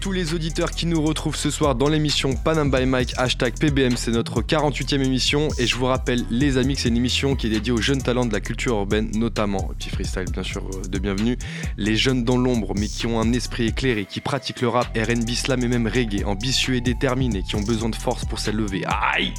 Tous les auditeurs qui nous retrouvent ce soir dans l'émission Panam by Mike, hashtag PBM, c'est notre 48e émission et je vous rappelle les amis que c'est une émission qui est dédiée aux jeunes talents de la culture urbaine, notamment, petit freestyle bien sûr euh, de bienvenue, les jeunes dans l'ombre mais qui ont un esprit éclairé, qui pratiquent le rap, RB, slam et même reggae, ambitieux et déterminés, qui ont besoin de force pour s'élever. Aïe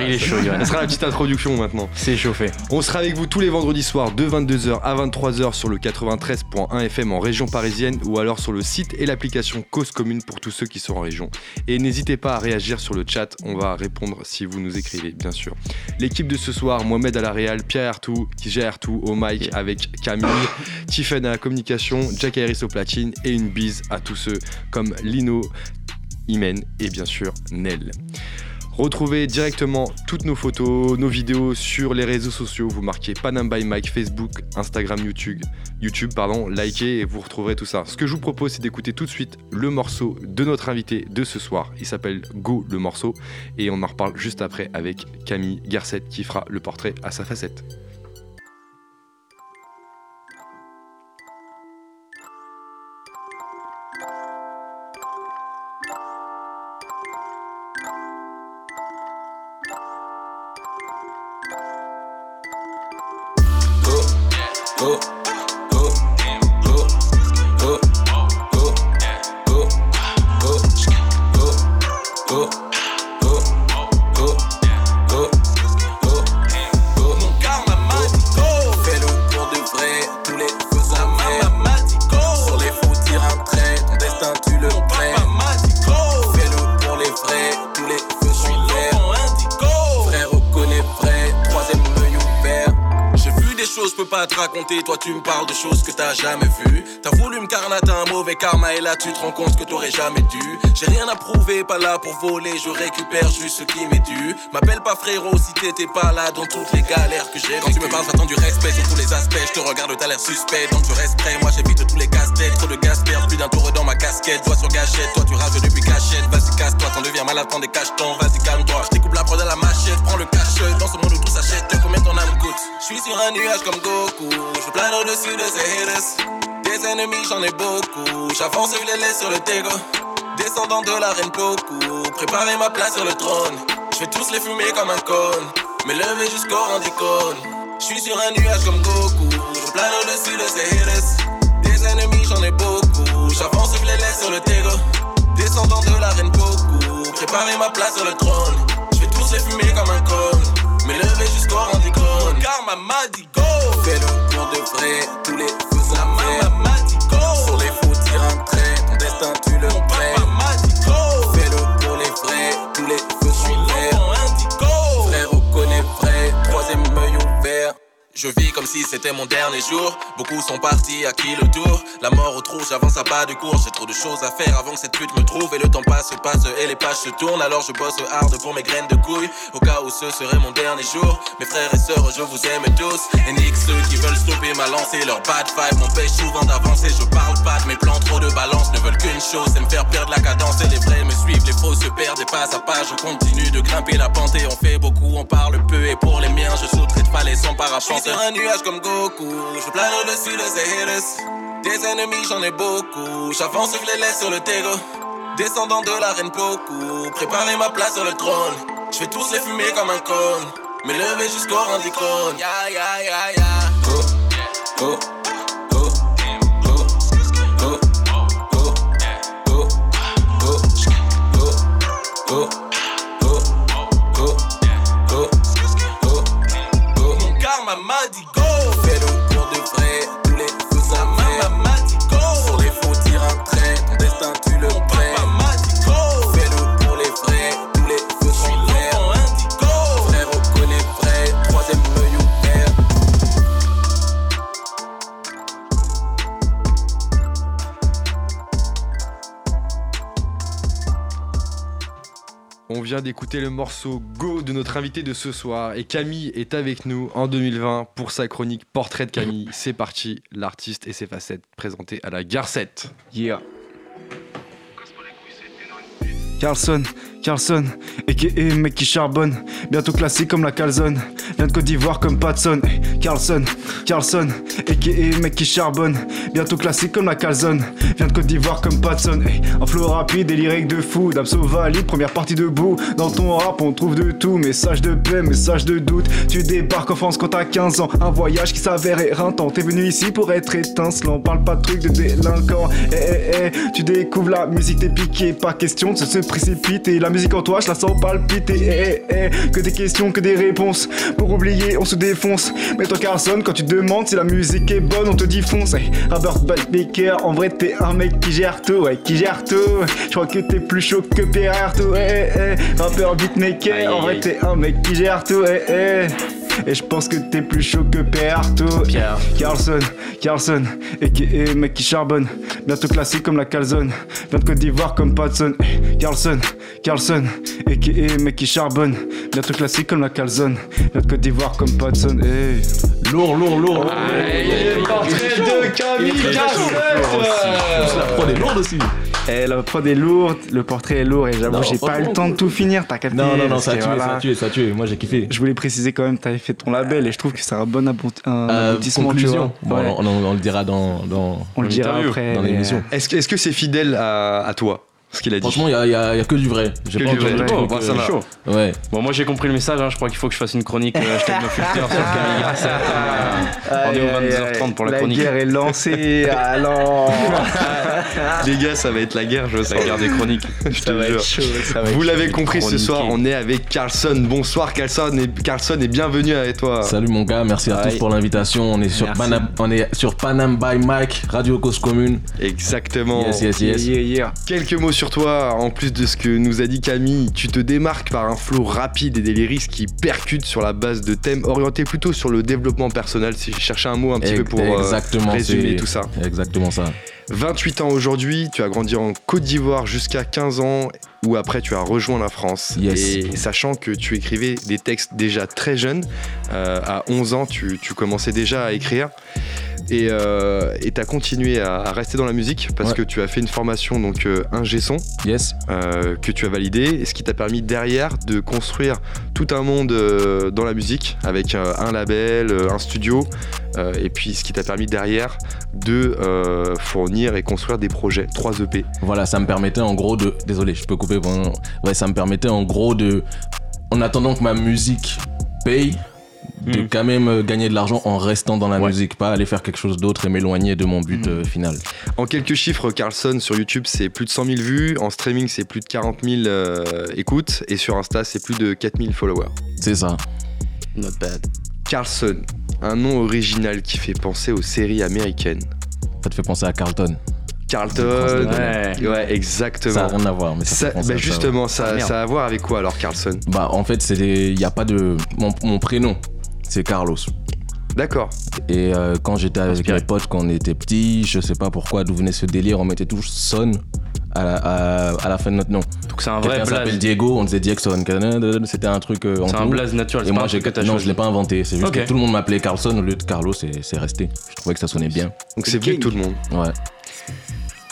il est chaud, Ça sera la petite introduction maintenant. C'est chauffé. On sera avec vous tous les vendredis soirs de 22h à 23h sur le 93.1 FM en région parisienne ou alors sur le site et l'application Cause Commune pour tous ceux qui sont en région. Et n'hésitez pas à réagir sur le chat, on va répondre si vous nous écrivez, bien sûr. L'équipe de ce soir, Mohamed à la Réal, Pierre Artou, qui gère tout au mic avec Camille, Tiffen à la communication, Jack Harris au platine et une bise à tous ceux comme Lino, Imen et bien sûr Nel. Retrouvez directement toutes nos photos, nos vidéos sur les réseaux sociaux. Vous marquez Panam by Mike, Facebook, Instagram, YouTube, YouTube, pardon, likez et vous retrouverez tout ça. Ce que je vous propose, c'est d'écouter tout de suite le morceau de notre invité de ce soir. Il s'appelle Go le morceau et on en reparle juste après avec Camille Garcette qui fera le portrait à sa facette. Toi tu me parles de choses que t'as jamais vues. T'as voulu me carnater un mauvais karma et là tu te rends compte que t'aurais jamais dû. J'ai rien à prouver, pas là pour voler, je récupère juste ce qui m'est dû. M'appelle pas frérot si t'étais pas là dans toutes les galères que j'ai Quand tu me parles, j'attends du respect sur tous les aspects. Je te regarde, t'as l'air suspect, donc je reste prêt. Moi j'évite tous les casse-têtes, trop de gaspillage, plus d'un tour dans ma casquette. Doigt sur gâchette, toi tu rages depuis cachette. Vas-y, casse-toi, t'en deviens malade, t'en des cachetons. Vas-y, calme-toi, je découpe la prod à la machette, prends le cache dans ce monde où tout s'achète. Combien ton âme coûte? Je suis sur un nuage comme Goku, je plane au-dessus de ces haters. Des ennemis, j'en ai beaucoup. J'avance et je les laisse sur le tego. Descendant de la reine Poku. Préparer ma place sur le trône. Je vais tous les fumer comme un cône. Me lever jusqu'au rendicône. Je suis sur un nuage comme Goku. Je plane au-dessus de ces haters. Des ennemis, j'en ai beaucoup. J'avance et je les laisse sur le tego. Descendant de la reine Poku. Préparer ma place sur le trône. Je vais tous les fumer comme un cône. Me lever jusqu'au rendicône. Car ma m'a dit go. Fais-le pour de vrai. Tous les la maman m'a dit go. Sur les faux, tire un trait. Ton destin, tu le prêts. Je vis comme si c'était mon dernier jour. Beaucoup sont partis, à qui le tour? La mort au trou, j'avance à pas de course. J'ai trop de choses à faire avant que cette pute me trouve. Et le temps passe, passe et les pages se tournent. Alors je bosse hard pour mes graines de couilles. Au cas où ce serait mon dernier jour. Mes frères et sœurs, je vous aime tous. Et nique ceux qui veulent stopper ma lancée. Leur bad vibe m'empêche souvent d'avancer. Je parle pas de mes plans, trop de balance. Ne veulent qu'une chose, c'est me faire perdre la cadence. Et les vrais me suivent, les faux se perdent. Et pas à pas, je continue de grimper la pente. Et on fait beaucoup, on parle peu. Et pour les miens, je sauterai de falaise sans parapente sur un nuage comme Goku. Je plane au-dessus de ces. Des ennemis, j'en ai beaucoup. J'avance, je les laisse sur le tego. Descendant de la reine Poku. Préparer ma place sur le trône. Je vais tous les fumer comme un cône. Me lever jusqu'au rendicône. Ya, ya, ya, ya. Go, go. my mind d'écouter le morceau Go de notre invité de ce soir. Et Camille est avec nous en 2020 pour sa chronique Portrait de Camille. C'est parti, l'artiste et ses facettes présentées à la Garcette. Yeah. Carlson, Carlson, et qui est mec qui charbonne. Bientôt classique comme la calzone. Vient de Côte d'Ivoire comme Patson. Carlson, Carlson, et qui est mec qui charbonne. Bientôt classique comme la calzone. Vient de Côte d'Ivoire comme Patson. Un flow rapide et lyrique de fou. Damso valide, première partie debout. Dans ton rap, on trouve de tout. Message de paix, message de doute. Tu débarques en France quand t'as 15 ans. Un voyage qui s'avère éreintant. T'es venu ici pour être étincelant. Parle pas de trucs de délinquant. Eh eh eh, tu découvres la musique, t'es piqué. Pas question de se précipiter. Musique en toi, je la sens palpiter. Eh eh eh, que des questions, que des réponses. Pour oublier, on se défonce. Mais toi, Carson, quand tu demandes si la musique est bonne, on te dit fonce. Robert Baker, en vrai, t'es un mec qui gère tout. Ouais, qui gère tout. Je crois que t'es plus chaud que Pierre eh, rappeur beatmaker, en vrai, t'es un mec qui gère tout. Et je pense que t'es plus chaud que Pierre Artaud. Pierre. Carlson, Carlson, et qui est mec qui charbonne. Bientôt classique comme la calzone. Vient de Côte d'Ivoire comme Patson. Eh, Carlson, Carlson, et qui est mec qui charbonne. Bientôt classique comme la calzone. De Côte d'Ivoire comme Patson. Eh. Lourd, lourd, lourd. le portrait de Camille Cassette La prod est lourde aussi. Eh, la prod est lourde, le portrait est lourd et j'avoue, j'ai pas eu le temps de tout finir, t'as capté Non, non, non, ça a tué, voilà. ça a tué, ça a tué. Moi j'ai kiffé. Je voulais préciser quand même, t'avais fait ton label et je trouve que c'est un bon Euh, aboutissement. tu conclusion. vois. Bon, Ouais. on, on- on le dira dans, dans, On le dira après. dans mais, l'émission. Est-ce que est-ce que c'est fidèle à, à toi, ce qu'il a dit Franchement, il y a, y a- y a que du vrai. J'ai Que pas entendu vrai. trucs, bah, ça va. chaud. Ouais. Bon, moi j'ai compris le message, hein. je crois qu'il faut que je fasse une chronique euh, hashtag no filter sur Camille Grasset. Aïe, Rendez-vous aïe, 22h30 pour la la chronique. guerre est lancée, alors Les gars, ça va être la guerre, je sais. La guerre des chroniques. Je te jure. ça va être Vous l'avez compris, ce soir, on est avec Carlson. Bonsoir Carlson et, Carlson et bienvenue avec toi. Salut mon gars, merci à tous pour l'invitation. On est sur. Panam, on est sur Panam by Mike, Radio Cause Commune. Exactement. Yes, yes, yes. Quelques mots sur toi, en plus de ce que nous a dit Camille, tu te démarques par un flow rapide et des lyrics qui percutent sur la base de thèmes orientés plutôt sur le développement personnel, si je cherchais un mot un petit peu pour euh, résumer tout ça. Exactement ça. 28 ans aujourd'hui, tu as grandi en Côte d'Ivoire jusqu'à 15 ans, où après tu as rejoint la France. Yes. Et sachant que tu écrivais des textes déjà très jeunes, euh, à 11 ans tu, tu commençais déjà à écrire. Et euh, tu as continué à, à rester dans la musique parce Ouais. que tu as fait une formation donc euh, ingé son Yes. euh, que tu as validé et ce qui t'a permis derrière de construire tout un monde euh, dans la musique avec euh, un label, un studio et puis ce qui t'a permis derrière de fournir et construire des projets, 3 EP. Voilà, ça me permettait en gros de. Désolé, je peux couper. pendant- Ouais, ça me permettait en gros de. En attendant que ma musique paye, de Mhm. quand même euh, gagner de l'argent en restant dans la Ouais. musique, pas aller faire quelque chose d'autre et m'éloigner de mon but Mhm. euh, final. En quelques chiffres, Carlson sur YouTube c'est plus de 100 000 vues, en streaming c'est plus de 40 000 euh, écoutes et sur Insta c'est plus de 4 000 followers. C'est ça. Not bad. Carlson, un nom original qui fait penser aux séries américaines. Ça te fait penser à Carlton. Carlton, Ouais. ouais exactement. Ça n'a rien à voir, mais ça, Ça- bah ouais. justement, ça, Ah, ça a à voir avec quoi alors, Carlson? Bah, en fait, c'est il n'y a pas de. Mon, mon prénom, c'est Carlos. D'accord. Et euh, quand j'étais avec Inspiré. mes potes, quand on était petits, je sais pas pourquoi, d'où venait ce délire, on mettait tous Son à la, à, à la fin de notre nom. Donc c'est un vrai Quelqu'un s'appelle blaze. Diego, on disait Diexon. C'était un truc euh, C'est un blaze naturel. Et moi, j'ai truc que t'as non, choisi. je l'ai pas inventé. C'est juste que tout le monde m'appelait Carlson au lieu de Carlos et c'est resté. Je trouvais que ça sonnait bien. Donc c'est venu tout le monde. Ouais.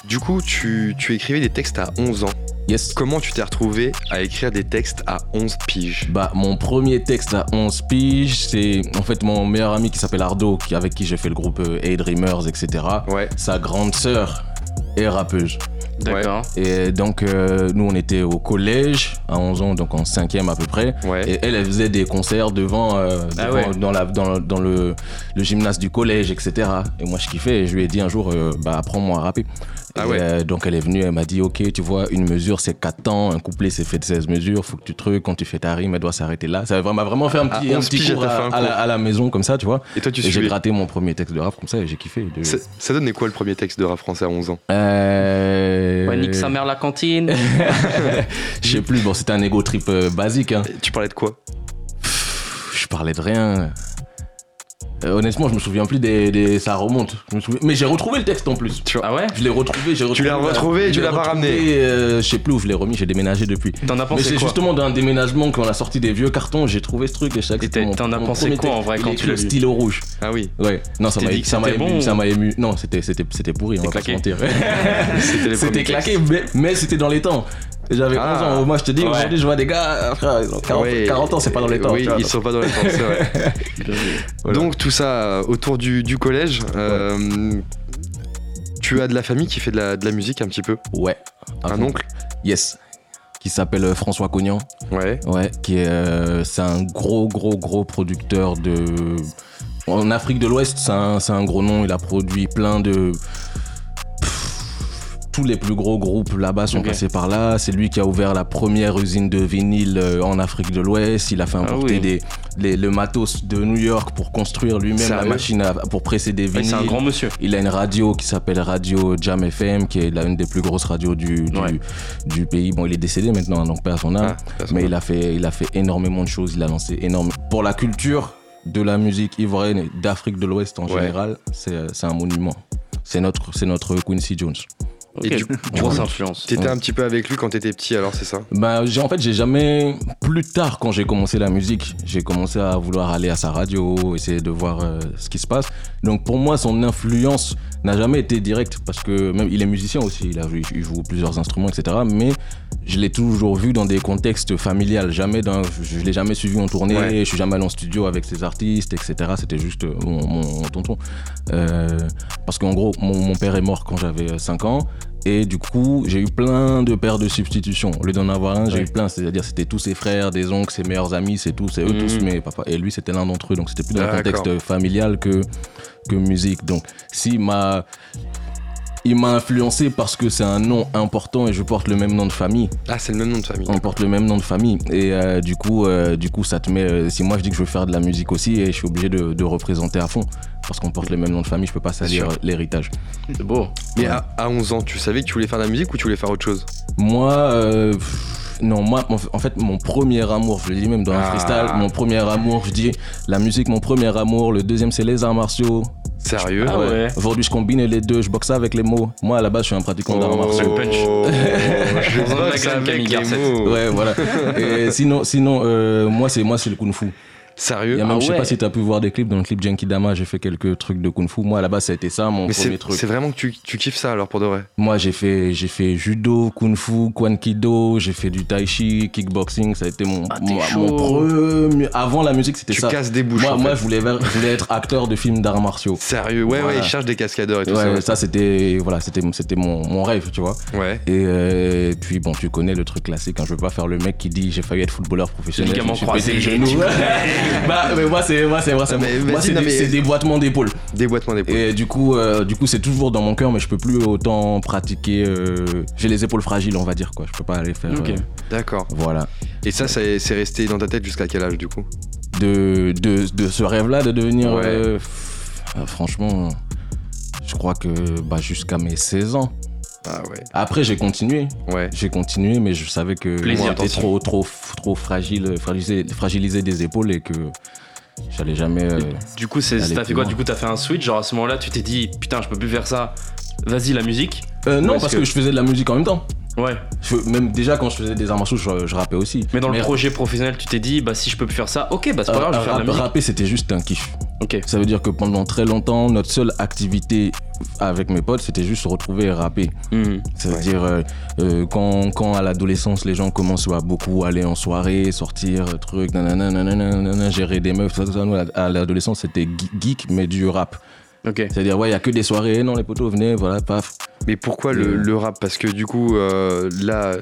Du coup, tu, tu écrivais des textes à 11 ans. Yes. Comment tu t'es retrouvé à écrire des textes à 11 piges? Bah, mon premier texte à 11 piges, c'est en fait mon meilleur ami qui s'appelle Ardo, avec qui j'ai fait le groupe euh, A-Dreamers, etc. Ouais. Sa grande sœur rappeuse. D'accord. Et donc, euh, nous, on était au collège à 11 ans, donc en cinquième à peu près. Ouais. Et elle, elle faisait des concerts devant, euh, Ah ouais. dans, la, dans, le- dans le, le gymnase du collège, etc. Et moi, je kiffais et je lui ai dit un jour, euh, bah, apprends-moi à rapper. Ah ouais. euh, donc, elle est venue, elle m'a dit, ok, tu vois, une mesure, c'est 4 temps, un couplet, c'est fait de 16 mesures, faut que tu trucs, quand tu fais ta rime, elle doit s'arrêter là. Ça m'a vraiment fait un À petit, un 11 petit cours à, fait un à la, cours. à la maison, comme ça, tu vois. Et toi, tu j'ai gratté mon premier texte de rap comme ça et j'ai kiffé. De- ça, ça donnait quoi le premier texte de rap français à 11 ans? Euh... Ouais, nique sa mère la cantine. Je sais plus, bon, c'était un ego trip euh, basique. Hein. Tu parlais de quoi? Je parlais de rien. Euh, honnêtement, je me souviens plus des. des- Ça remonte. Je me souviens- Mais j'ai retrouvé le texte en plus. Tu vois Ah ouais Je l'ai retrouvé, j'ai retrouvé. l'as retrouvé tu l'ai l'as pas ramené. euh, Je sais plus où je l'ai remis, j'ai déménagé depuis. T'en as Mais pensé c'est quoi justement dans un déménagement qu'on a sorti des vieux cartons, j'ai trouvé ce truc et chaque t'en as pensé quoi, en vrai, quand tu l'as le stylo rouge. Ah oui, Ouais. Non, ça m'a c'était ému, bon ça m'a ému. Non, c'était c'était c'était pourri, on va pas se claqué. mentir. c'était C'était claqué, mais, mais c'était dans les temps. J'avais Ah. 11 ans. Moi, je te dis, Ouais. aujourd'hui, je vois des gars, frère, ils ont 40, Ouais, 40 ans, c'est pas dans les temps. Oui, ils sont pas dans les temps, c'est vrai. Voilà. Donc tout ça euh, autour du, du collège. euh, Tu as de la famille qui fait de la, de la musique un petit peu Ouais. Un oncle Yes. Qui s'appelle euh, François Cognan. Ouais. Ouais, qui est, euh, c'est un gros, gros, gros producteur de. En Afrique de l'Ouest, c'est un, c'est un gros nom. Il a produit plein de. Tous les plus gros groupes là-bas sont passés par là. C'est lui qui a ouvert la première usine de vinyle euh, en Afrique de l'Ouest. Il a fait Ah importer oui. des, les- le matos de New York pour construire lui-même la machine à- pour presser des vinyles. C'est un grand monsieur. Il a une radio qui s'appelle Radio Jam FM, qui est l'une des plus grosses radios du, du, Ouais. du pays. Bon, il est décédé maintenant, donc pas à son âme. Ah, mais il a, fait, il a fait énormément de choses. Il a lancé énormément. Pour la culture de la musique ivoirienne et d'Afrique de l'Ouest en Ouais. général, c'est c'est un monument. C'est notre, c'est notre Quincy Jones. Ok. Et du- Grosse du- influence. T'étais Ouais. un petit peu avec lui quand t'étais petit alors c'est ça? Bah, j'ai- en fait, j'ai jamais. Plus tard, quand j'ai commencé la musique, j'ai commencé à vouloir aller à sa radio, essayer de voir euh, ce qui se passe. Donc, pour moi, son influence n'a jamais été directe parce que même il est musicien aussi, il, a, il joue plusieurs instruments, etc. Mais je l'ai toujours vu dans des contextes familiales. Jamais dans, je je l'ai jamais suivi en tournée, Ouais. je suis jamais allé en studio avec ses artistes, etc. C'était juste euh, mon, mon tonton. Euh, parce qu'en gros, mon, mon père est mort quand j'avais 5 ans. Et du coup, j'ai eu plein de pères de substitution. Au lieu d'en avoir un, j'ai Ouais. eu plein. C'est-à-dire, c'était tous ses frères, des oncles, ses meilleurs amis, c'est tout. C'est eux Mhm. tous mes papas. Et lui, c'était l'un d'entre eux. Donc, c'était plus dans un contexte familial que, que musique. Donc, si ma. Il m'a influencé parce que c'est un nom important et je porte le même nom de famille. Ah c'est le même nom de famille. On porte le même nom de famille. Et euh, du, coup, euh, du coup, ça te met. euh, si moi je dis que je veux faire de la musique aussi, et je suis obligé de, de représenter à fond. Parce qu'on porte le même nom de famille, je peux pas salir l'héritage. C'est beau. Mais Ouais. à, à 11 ans, tu savais que tu voulais faire de la musique ou tu voulais faire autre chose? Moi, euh, pff, non, moi, en fait, mon premier amour, je le dis même dans un Ah. freestyle, mon premier amour, je dis la musique, mon premier amour. Le deuxième, c'est les arts martiaux. Sérieux? Ah ouais. Aujourd'hui, je combine les deux, je boxe avec les mots. Moi, à la base, je suis un pratiquant d'arts martiaux. punch. je boxe avec Camille les mots. Ouais, voilà. Et sinon, sinon euh, moi, c'est moi, c'est le kung fu. Il Sérieux? Y a même, Ah je sais ouais. pas si tu as pu voir des clips. Dans le clip Genki Dama, j'ai fait quelques trucs de kung fu. Moi, à la base, ça a été ça, mon Mais premier c'est truc. c'est vraiment que tu, tu kiffes ça alors pour de vrai? Moi, j'ai fait, j'ai fait judo, kung fu, kwan kido, j'ai fait du tai chi, kickboxing. Ça a été mon, Ah, mon, premier. Avant la musique, c'était Tu ça. casses des bouches Moi, en moi je, voulais, je voulais être acteur de films d'arts martiaux. Sérieux? Ouais, ouais, ils cherchent des cascadeurs et tout Ouais, ça. ouais, ça c'était voilà, c'était c'était mon, mon rêve, tu vois. Ouais. Et euh, puis bon, tu connais le truc classique. Hein, je veux pas faire le mec qui dit j'ai failli être footballeur professionnel. Je me suis pété croisé, le tu genou. bah, mais moi c'est moi c'est moi c'est moi c'est des, boitements d'épaule. Déboîtement d'épaule. Et du coup euh, du coup c'est toujours dans mon cœur, mais je peux plus autant pratiquer. euh, j'ai les épaules fragiles, on va dire quoi. Je peux pas aller faire. Ok. euh, D'accord. voilà. Et ça, ça- c'est resté dans ta tête jusqu'à quel âge du coup? De, de, de ce rêve-là de devenir. Ouais. euh, euh, franchement, je crois que bah, jusqu'à mes 16 ans. Ah ouais. Après, j'ai continué. Ouais. J'ai continué, mais je savais que j'étais trop, trop, trop fragile, fragilisé, fragilisé des épaules et que j'allais jamais. euh, Du coup, c'est- t'as fait quoi? Du coup, t'as fait un switch? Genre à ce moment-là, tu t'es dit putain, je peux plus faire ça. Vas-y, la musique. euh, non, parce que- que... je faisais de la musique en même temps. Ouais. Je- même déjà quand je faisais des arts martiaux, je, je rappais aussi. Mais dans le projet professionnel, tu t'es dit bah si je peux plus faire ça, ok, bah c'est pas euh, grave, je vais faire de la musique. rapper, c'était juste un kiff. Ok. Ça veut dire que pendant très longtemps, notre seule activité avec mes potes, c'était juste se retrouver et rapper. Mhm. C'est-à-dire, euh, euh, quand, quand à l'adolescence, les gens commencent à beaucoup aller en soirée, sortir, truc, nanana, gérer des meufs, tout ça, tout ça. Nous, à l'adolescence, c'était ge- geek, mais du rap. Okay. C'est-à-dire, ouais, il n'y a que des soirées, non, les poteaux, venez, voilà, paf. Mais pourquoi le, le rap? Parce que du coup, euh, là,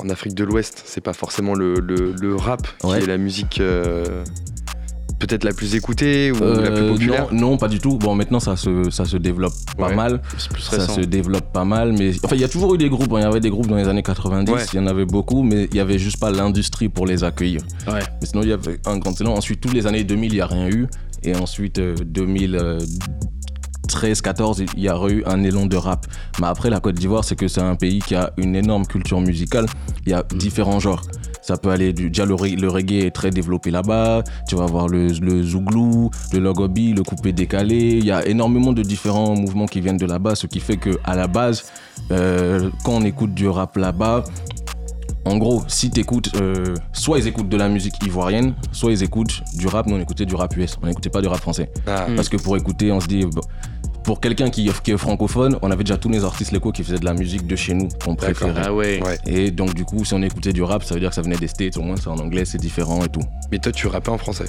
en, Afrique de l'Ouest, c'est pas forcément le, le, le rap qui est la musique. Euh, peut-être la plus écoutée ou euh, la plus populaire? non, pas du tout. Bon, maintenant, ça se, ça se développe pas mal. Ça se développe pas mal. Mais enfin, il y a toujours eu des groupes. Hein. Il y avait des groupes dans les années 90. Il y en avait beaucoup, mais il y avait juste pas l'industrie pour les accueillir. Mais sinon, il y avait un continent. Ensuite, toutes les années 2000, il n'y a rien eu. Et ensuite, 2000. 13-14, il y a eu un élan de rap. Mais après, la Côte d'Ivoire, c'est que c'est un pays qui a une énorme culture musicale. Il y a différents genres. Ça peut aller du. Déjà, le, reggae est très développé là-bas. Tu vas voir le, le zouglou, le logobi, le coupé décalé. Il y a énormément de différents mouvements qui viennent de là-bas, ce qui fait que à la base, euh, quand on écoute du rap là-bas, en gros, si t'écoutes, euh, soit ils écoutent de la musique ivoirienne, soit ils écoutent du rap. Nous, on écoutait du rap US, on n'écoutait pas du rap français. Ah. Parce que pour écouter, on se dit, pour quelqu'un qui, qui est francophone, on avait déjà tous les artistes locaux qui faisaient de la musique de chez nous qu'on préférait. Ah ouais. Ouais. Et donc du coup, si on écoutait du rap, ça veut dire que ça venait des States, au moins c'est en anglais, c'est différent et tout. Mais toi, tu rappais en français.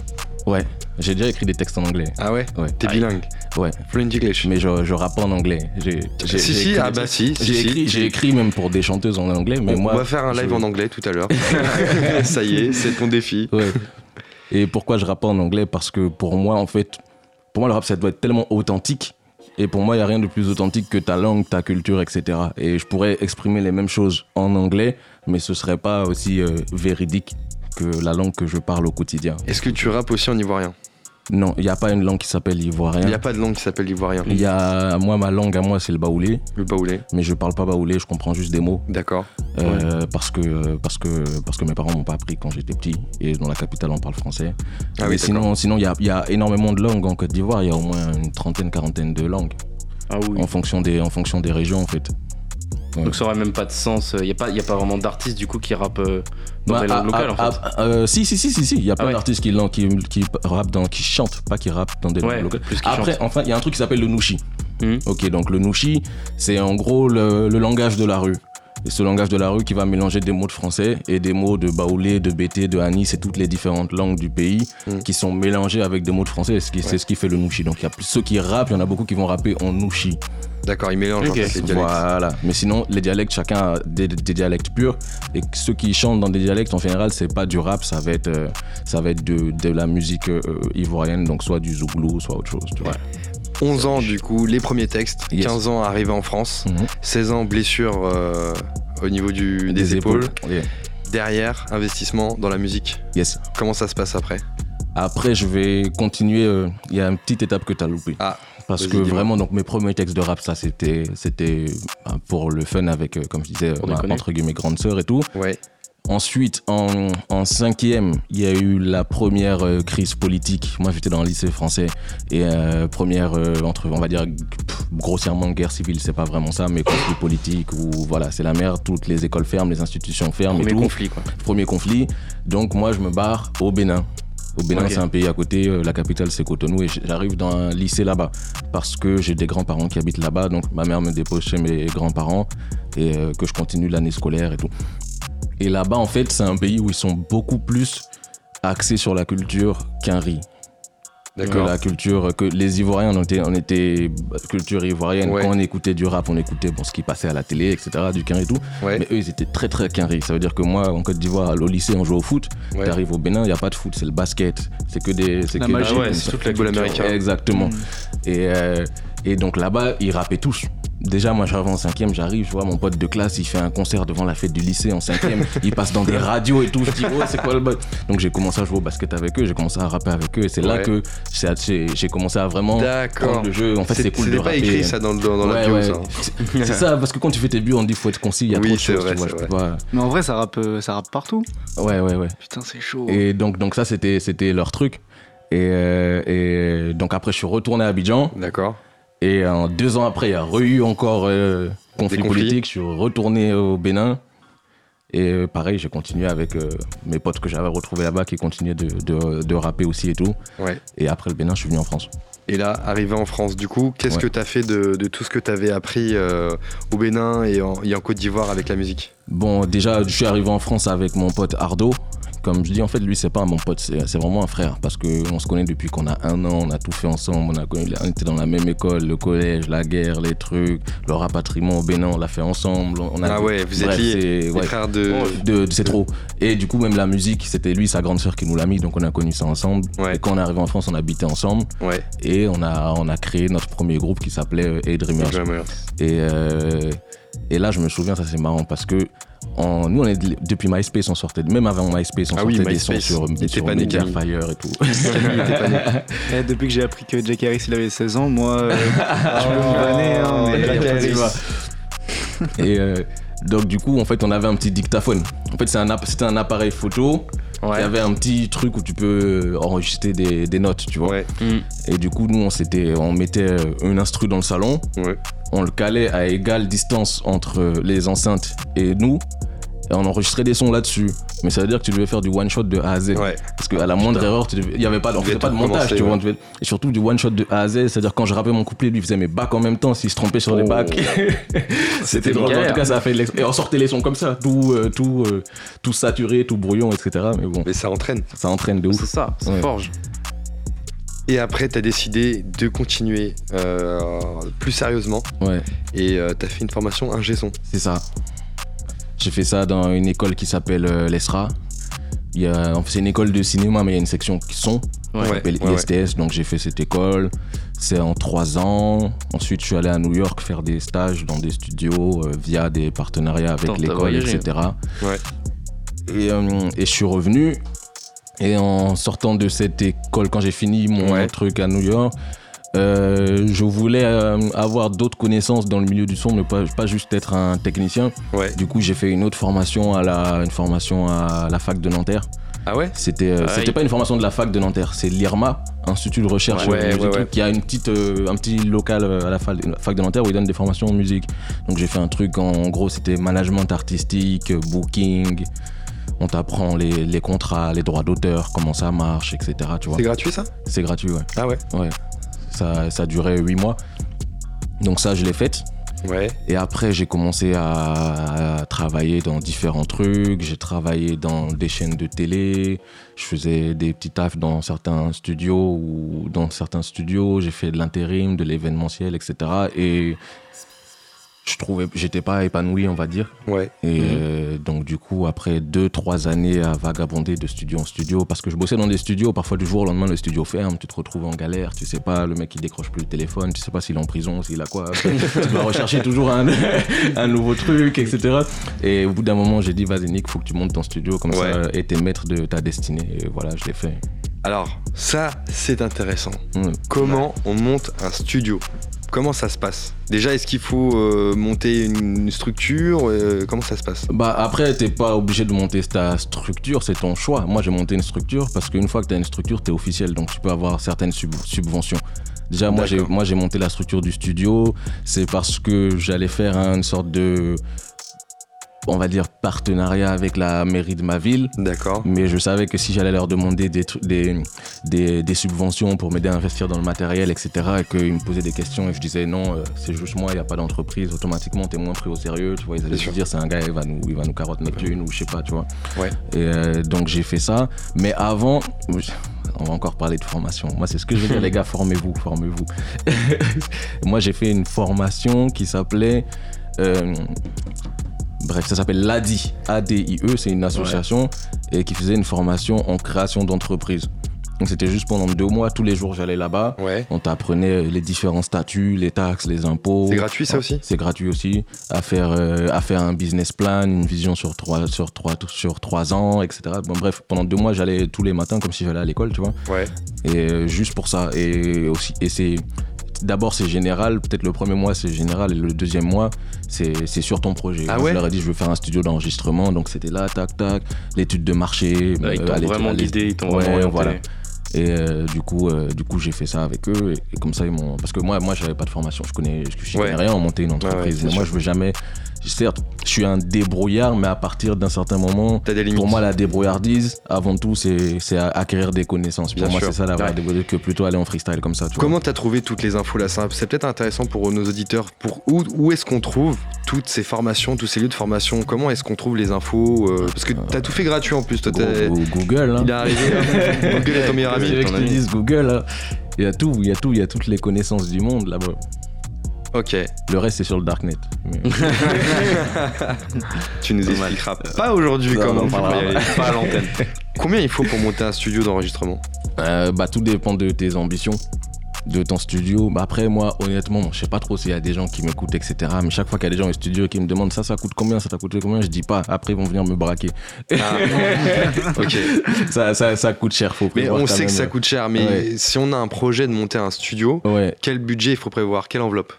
Ouais, j'ai déjà écrit des textes en anglais. Ah ouais? Ouais. T'es bilingue. Ouais, Fluent English. mais je, je rappe pas en anglais. J'ai, j'ai- Si, si, écrit ah bah si, si, J'ai si. écrit, même pour des chanteuses en anglais, mais on, moi. on va faire un live je- en anglais tout à l'heure. Ça y est, c'est ton défi. Ouais. Et pourquoi je rappe pas en anglais? Parce que pour moi, en fait, pour moi, le rap, ça doit être tellement authentique. Et pour moi, il n'y a rien de plus authentique que ta langue, ta culture, etc. Et je pourrais exprimer les mêmes choses en anglais, mais ce serait pas aussi euh, véridique que la langue que je parle au quotidien. Est-ce que tu rappes aussi en ivoirien? Non, il n'y a pas une langue qui s'appelle Il ivoirien. n'y a pas de langue qui s'appelle l'ivoirien. Il y a, moi, ma langue à moi, c'est le baoulé, Le baoulé. mais je parle pas baoulé, je comprends juste des mots. D'accord. Euh, parce, que, parce, que, parce que mes parents m'ont pas appris quand j'étais petit et dans la capitale on parle français. Ah oui, sinon, sinon il y a, il y a énormément de langues en Côte d'Ivoire, il y a au moins une trentaine, quarantaine de langues Ah oui. en, fonction des, en fonction des régions en fait. Donc ça aurait même pas de sens. Il n'y a, pas- y a pas vraiment d'artistes du coup qui rappent euh, dans Bah, des langues ah, locales ah, en fait. ah, euh, si, si, si, si, si, il y a plein d'artistes qui, qui, qui rappent dans, qui chantent, pas qui rappent dans des Ouais, langues locales. Après, chantent. enfin, il y a un truc qui s'appelle le nushi. Mhm. Ok, donc le nushi, c'est en gros le, le langage de la rue. Et ce langage de la rue qui va mélanger des mots de français et des mots de baoulé, de bété, de hani, c'est toutes les différentes langues du pays Mhm. qui sont mélangées avec des mots de français. C'est ce qui, c'est ce qui fait le nushi. Donc il y a plus- ceux qui rappent, il y en a beaucoup qui vont rapper en nushi. D'accord, il mélange en Ok. fait les dialectes. Voilà. Mais sinon, les dialectes, chacun a des, des dialectes purs. Et ceux qui chantent dans des dialectes, en général, c'est pas du rap, ça va être, euh, ça va être de, de la musique euh, ivoirienne, donc soit du zouglou, soit autre chose. Tu vois. 11 ans du coup, les premiers textes. Yes. 15 ans arrivé en France. Mhm. 16 ans blessure euh, au niveau du, des, épaules. Yeah. Derrière, investissement dans la musique. Yes. Comment ça se passe après? Après, je vais continuer. euh, Il y a une petite étape que tu as loupée. Ah, Parce que vraiment, donc mes premiers textes de rap, ça c'était, c'était euh, pour le fun avec, euh, comme je disais, ma, entre guillemets, grande sœur et tout. Ouais. Ensuite, en, en cinquième, il y a eu la première euh, crise politique. Moi, j'étais dans le lycée français. Et euh, première, euh, entre, on va dire, pff, grossièrement, guerre civile, c'est pas vraiment ça, mais conflit politique, où voilà, c'est la merde, toutes les écoles ferment, les institutions ferment et Premier tout. conflit quoi. Premier conflit. Donc, moi, je me barre au Bénin. Au Bénin, c'est un pays à côté, euh, la capitale c'est Cotonou et j'arrive dans un lycée là-bas parce que j'ai des grands-parents qui habitent là-bas, donc ma mère me dépose chez mes grands-parents et euh, que je continue l'année scolaire et tout. Et là-bas, en fait, c'est un pays où ils sont beaucoup plus axés sur la culture qu'un riz. Que la culture, que les Ivoiriens, on était, on était culture ivoirienne. Ouais. Quand on écoutait du rap, on écoutait bon, ce qui passait à la télé, etc., du quinri et tout. Ouais. Mais eux, ils étaient très très quinri. Ça veut dire que moi, en Côte d'Ivoire, au lycée, on joue au foot. Ouais. T'arrives au Bénin, il n'y a pas de foot, c'est le basket. C'est que des. C'est La que Ah ouais, c'est toute la culture. américain. Exactement. Et, euh, et donc là-bas, ils rappaient tous. Déjà, moi, j'arrive en cinquième, j'arrive, je vois mon pote de classe, il fait un concert devant la fête du lycée en cinquième. il passe dans des radios et tout. Je dis, oh, c'est quoi le buzz? Donc j'ai commencé à jouer au basket avec eux, j'ai commencé à rapper avec eux. Et c'est là que j'ai- commencé à vraiment D'accord. prendre le jeu. En fait, c'est cool de C'était pas rapper. écrit ça dans, dans, dans la Ouais, bio, ouais. ça. C'est- ça, parce que quand tu fais tes buts, on dit faut être concis, il y a Oui, trop de choses, vrai, tu vois, c'est je peux pas. Mais en vrai, ça rappe, euh, ça rappe partout. Ouais, ouais, ouais. Putain, c'est chaud. Et donc, donc ça, c'était c'était leur truc. Et, euh, et donc après, je suis retourné à Abidjan. D'accord. Et euh, deux ans après, il y a eu encore euh, conflit politique. Je suis retourné au Bénin. Et euh, pareil, j'ai continué avec euh, mes potes que j'avais retrouvés là-bas qui continuaient de, de, de rapper aussi et tout. Ouais. Et après le Bénin, je suis venu en France. Et là, arrivé en France, du coup, qu'est-ce Ouais. que tu as fait de, de tout ce que tu avais appris euh, au Bénin et en, et en Côte d'Ivoire avec la musique? Bon, déjà, je suis arrivé en France avec mon pote Ardo. Comme je dis, en fait, lui, c'est pas mon pote, c'est vraiment un frère. Parce qu'on se connaît depuis qu'on a un an, on a tout fait ensemble, on, a, connu- on était dans la même école, le collège, la guerre, les trucs, le rapatriement au Bénin, on l'a fait ensemble. On a Ah ouais, vous êtes Bref, liés, c'est- les ouais. frères de... de, de- c'est trop. Et du coup, même la musique, c'était lui, sa grande sœur qui nous l'a mis, donc on a connu ça ensemble. Ouais. Et quand on est arrivé en France, on habitait ensemble Ouais, et on a, on a créé notre premier groupe qui s'appelait euh, A Dreamers. Dreamers. Et, euh, et là, je me souviens, ça c'est marrant parce que nous, on est de- depuis MySpace, on sortait, même avant MySpace, on Ah oui, sortait des sons MySpace. sur, Il sur. Mediafire et tout. Eh, depuis que j'ai appris que Jack Harris il avait 16 ans, moi, euh, je me. Hein, mais- Jack Harris. et euh, donc, du coup, en fait, on avait un petit dictaphone. En fait, c'est un app- c'était un appareil photo. Il Ouais. y avait un petit truc où tu peux enregistrer des, des notes, tu vois. Ouais, Mm. Et du coup, nous, on, s'était- on mettait une instru dans le salon, ouais. on le calait à égale distance entre les enceintes et nous, et on enregistrait des sons là-dessus. Mais ça veut dire que tu devais faire du one shot de A à Z. Ouais. Parce qu'à la moindre erreur, tu devais- il y avait pas, on faisait pas de montage, tu vois. devait- Et surtout du one shot de A à Z, c'est-à-dire quand je rappais mon couplet, lui il faisait mes bacs en même temps, s'il se trompait sur les Oh. bacs. C'était drôle. En tout cas, ça a fait de Et on sortait les sons comme ça, tout, euh, tout, euh, tout saturé, tout brouillon, etc. Mais bon, Mais ça entraîne. ça entraîne de ouf. C'est ça, ça Ouais. forge. Et après, t'as décidé de continuer euh, plus sérieusement Ouais. et euh, t'as fait une formation ingé son. C'est ça. J'ai fait ça dans une école qui s'appelle euh, l'ESRA. C'est une école de cinéma, mais il y a une section qui sont. Ouais. qui s'appelle ouais, ISTS. Donc j'ai fait cette école. C'est en trois ans. Ensuite, je suis allé à New York faire des stages dans des studios euh, via des partenariats avec l'école, etc. Et, euh, et je suis revenu. Et en sortant de cette école, quand j'ai fini mon truc à New York, euh, je voulais euh, avoir d'autres connaissances dans le milieu du son, ne pas, pas juste être un technicien. Ouais. Du coup, j'ai fait une autre formation à la, une formation à la fac de Nanterre. Ah ouais? C'était, euh, c'était pas une formation de la fac de Nanterre, c'est l'IRMA, Institut de recherche Ouais, musique, ouais, qui a une petite, un petit local à la fac, la fac de Nanterre où ils donnent des formations en musique. Donc j'ai fait un truc, en, en gros, c'était management artistique, booking. On t'apprend les, les contrats, les droits d'auteur, comment ça marche, etc. C'est gratuit ça? C'est gratuit, ouais. Ah ouais? Ouais. Ça, ça durait 8 mois. Donc ça, je l'ai faite. Ouais. Et après, j'ai commencé à, à travailler dans différents trucs. J'ai travaillé dans des chaînes de télé. Je faisais des petits tafs dans certains studios ou dans certains studios. J'ai fait de l'intérim, de l'événementiel, etc. Et je trouvais, j'étais pas épanoui, on va dire. Ouais. Et euh, donc, du coup, après deux, trois années à vagabonder de studio en studio, parce que je bossais dans des studios, parfois du jour au lendemain, le studio ferme, tu te retrouves en galère, tu sais pas, le mec il décroche plus le téléphone, tu sais pas s'il est en prison, s'il a quoi. tu dois rechercher toujours un, un nouveau truc, etc. Et au bout d'un moment, j'ai dit, vas-y, Nick, faut que tu montes ton studio, comme Ouais. ça, et t'es maître de ta destinée. Et voilà, je l'ai fait. Alors, ça, c'est intéressant. Mm. Comment on monte un studio? Comment ça se passe? Déjà, est-ce qu'il faut euh, monter une structure? Euh, Comment ça se passe? Bah après, t'es pas obligé de monter ta structure, c'est ton choix. Moi, j'ai monté une structure parce qu'une fois que t'as une structure, t'es officiel, donc tu peux avoir certaines sub- subventions. Déjà, moi j'ai, D'accord. moi, j'ai monté la structure du studio, c'est parce que j'allais faire une sorte de, on va dire, partenariat avec la mairie de ma ville. D'accord. Mais je savais que si j'allais leur demander des, tru- des, des, des subventions pour m'aider à investir dans le matériel, etc., et qu'ils me posaient des questions et je disais non, euh, c'est juste moi, il n'y a pas d'entreprise, automatiquement, t'es moins pris au sérieux, tu vois. Ils allaient se dire c'est un gars, il va nous, il va nous carotte notre thune ou je sais pas, tu vois. Ouais. Et euh, donc j'ai fait ça. Mais avant, on va encore parler de formation. Moi, c'est ce que je veux dire, les gars, formez-vous, formez-vous. moi, j'ai fait une formation qui s'appelait. euh, Bref, ça s'appelle l'ADI. A-D-I-E, c'est une association et qui faisait une formation en création d'entreprise. Donc c'était juste pendant deux mois, tous les jours j'allais là-bas. Ouais. On t'apprenait les différents statuts, les taxes, les impôts. C'est gratuit ça aussi? C'est gratuit aussi. À faire, euh, à faire un business plan, une vision sur trois, sur trois, sur trois ans, etc. Bon, bref, pendant deux mois, j'allais tous les matins comme si j'allais à l'école, tu vois. Ouais. Et euh, juste pour ça. Et aussi, et c'est. D'abord, c'est général. Peut-être le premier mois, c'est général. Et le deuxième mois, c'est sur ton projet. Ah ouais Je leur ai dit, je veux faire un studio d'enregistrement. Donc, c'était là, tac, tac. L'étude de marché. Là, ils euh, t'ont vraiment guidé, ils t'ont Ouais, vraiment voilà. Et euh, du coup, euh, du coup, j'ai fait ça avec eux. Et, et comme ça, ils m'ont. Parce que moi, moi, j'avais pas de formation. Je connais, je, je Ouais. connais rien en monter une entreprise. Et moi, sûr. je veux jamais. Certes, je suis un débrouillard, mais à partir d'un certain moment, T'as des limites. pour moi, la débrouillardise, avant tout, c'est acquérir des connaissances. Bien pour moi, c'est ça la vraie Ouais. débrouillardise que plutôt aller en freestyle comme ça. Tu. Comment t'as trouvé toutes les infos là? C'est peut-être intéressant pour nos auditeurs. Pour où, où est-ce qu'on trouve toutes ces formations, tous ces lieux de formation? Comment est-ce qu'on trouve les infos euh, Parce que t'as tout fait gratuit en plus. Toi, t'as- Google, hein. il est arrivé. hein. Google est ton meilleur ami. Ton Google, hein. il y a tout, il y a tout, il y a toutes les connaissances du monde là-bas. Ok. Le reste, c'est sur le darknet. Mais- Tu nous expliqueras pas aujourd'hui comment on parlera. Pas à l'antenne. Combien il faut pour monter un studio d'enregistrement Euh, bah, tout dépend de tes ambitions, de ton studio. Bah, après, moi, honnêtement, je sais pas trop s'il y a des gens qui m'écoutent, etc. Mais chaque fois qu'il y a des gens au studio qui me demandent ça, ça coûte combien, ça t'a coûté combien, je dis pas. Après, ils vont venir me braquer. Ah. Ok. ça, ça, ça coûte cher, faut Mais prévoir on quand sait que ça coûte cher. Mais Ouais. si on a un projet de monter un studio, Ouais. quel budget il faut prévoir Quelle enveloppe?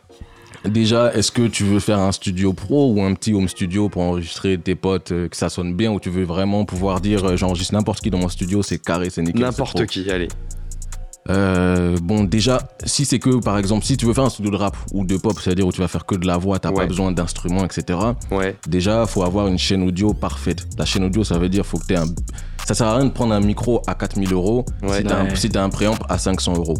Déjà, est-ce que tu veux faire un studio pro ou un petit home studio pour enregistrer tes potes, euh, que ça sonne bien, ou tu veux vraiment pouvoir dire euh, j'enregistre n'importe qui dans mon studio, c'est carré, c'est nickel. N'importe qui, allez. Euh, bon, déjà, si c'est que, par exemple, si tu veux faire un studio de rap ou de pop, c'est-à-dire où tu vas faire que de la voix, t'as Ouais. pas besoin d'instruments, etc. Ouais. Déjà, faut avoir une chaîne audio parfaite. La chaîne audio, ça veut dire faut que t'aies un. Ça sert à rien de prendre un micro à 4000 euros Ouais. si t'as un, si un préamp à 500 euros.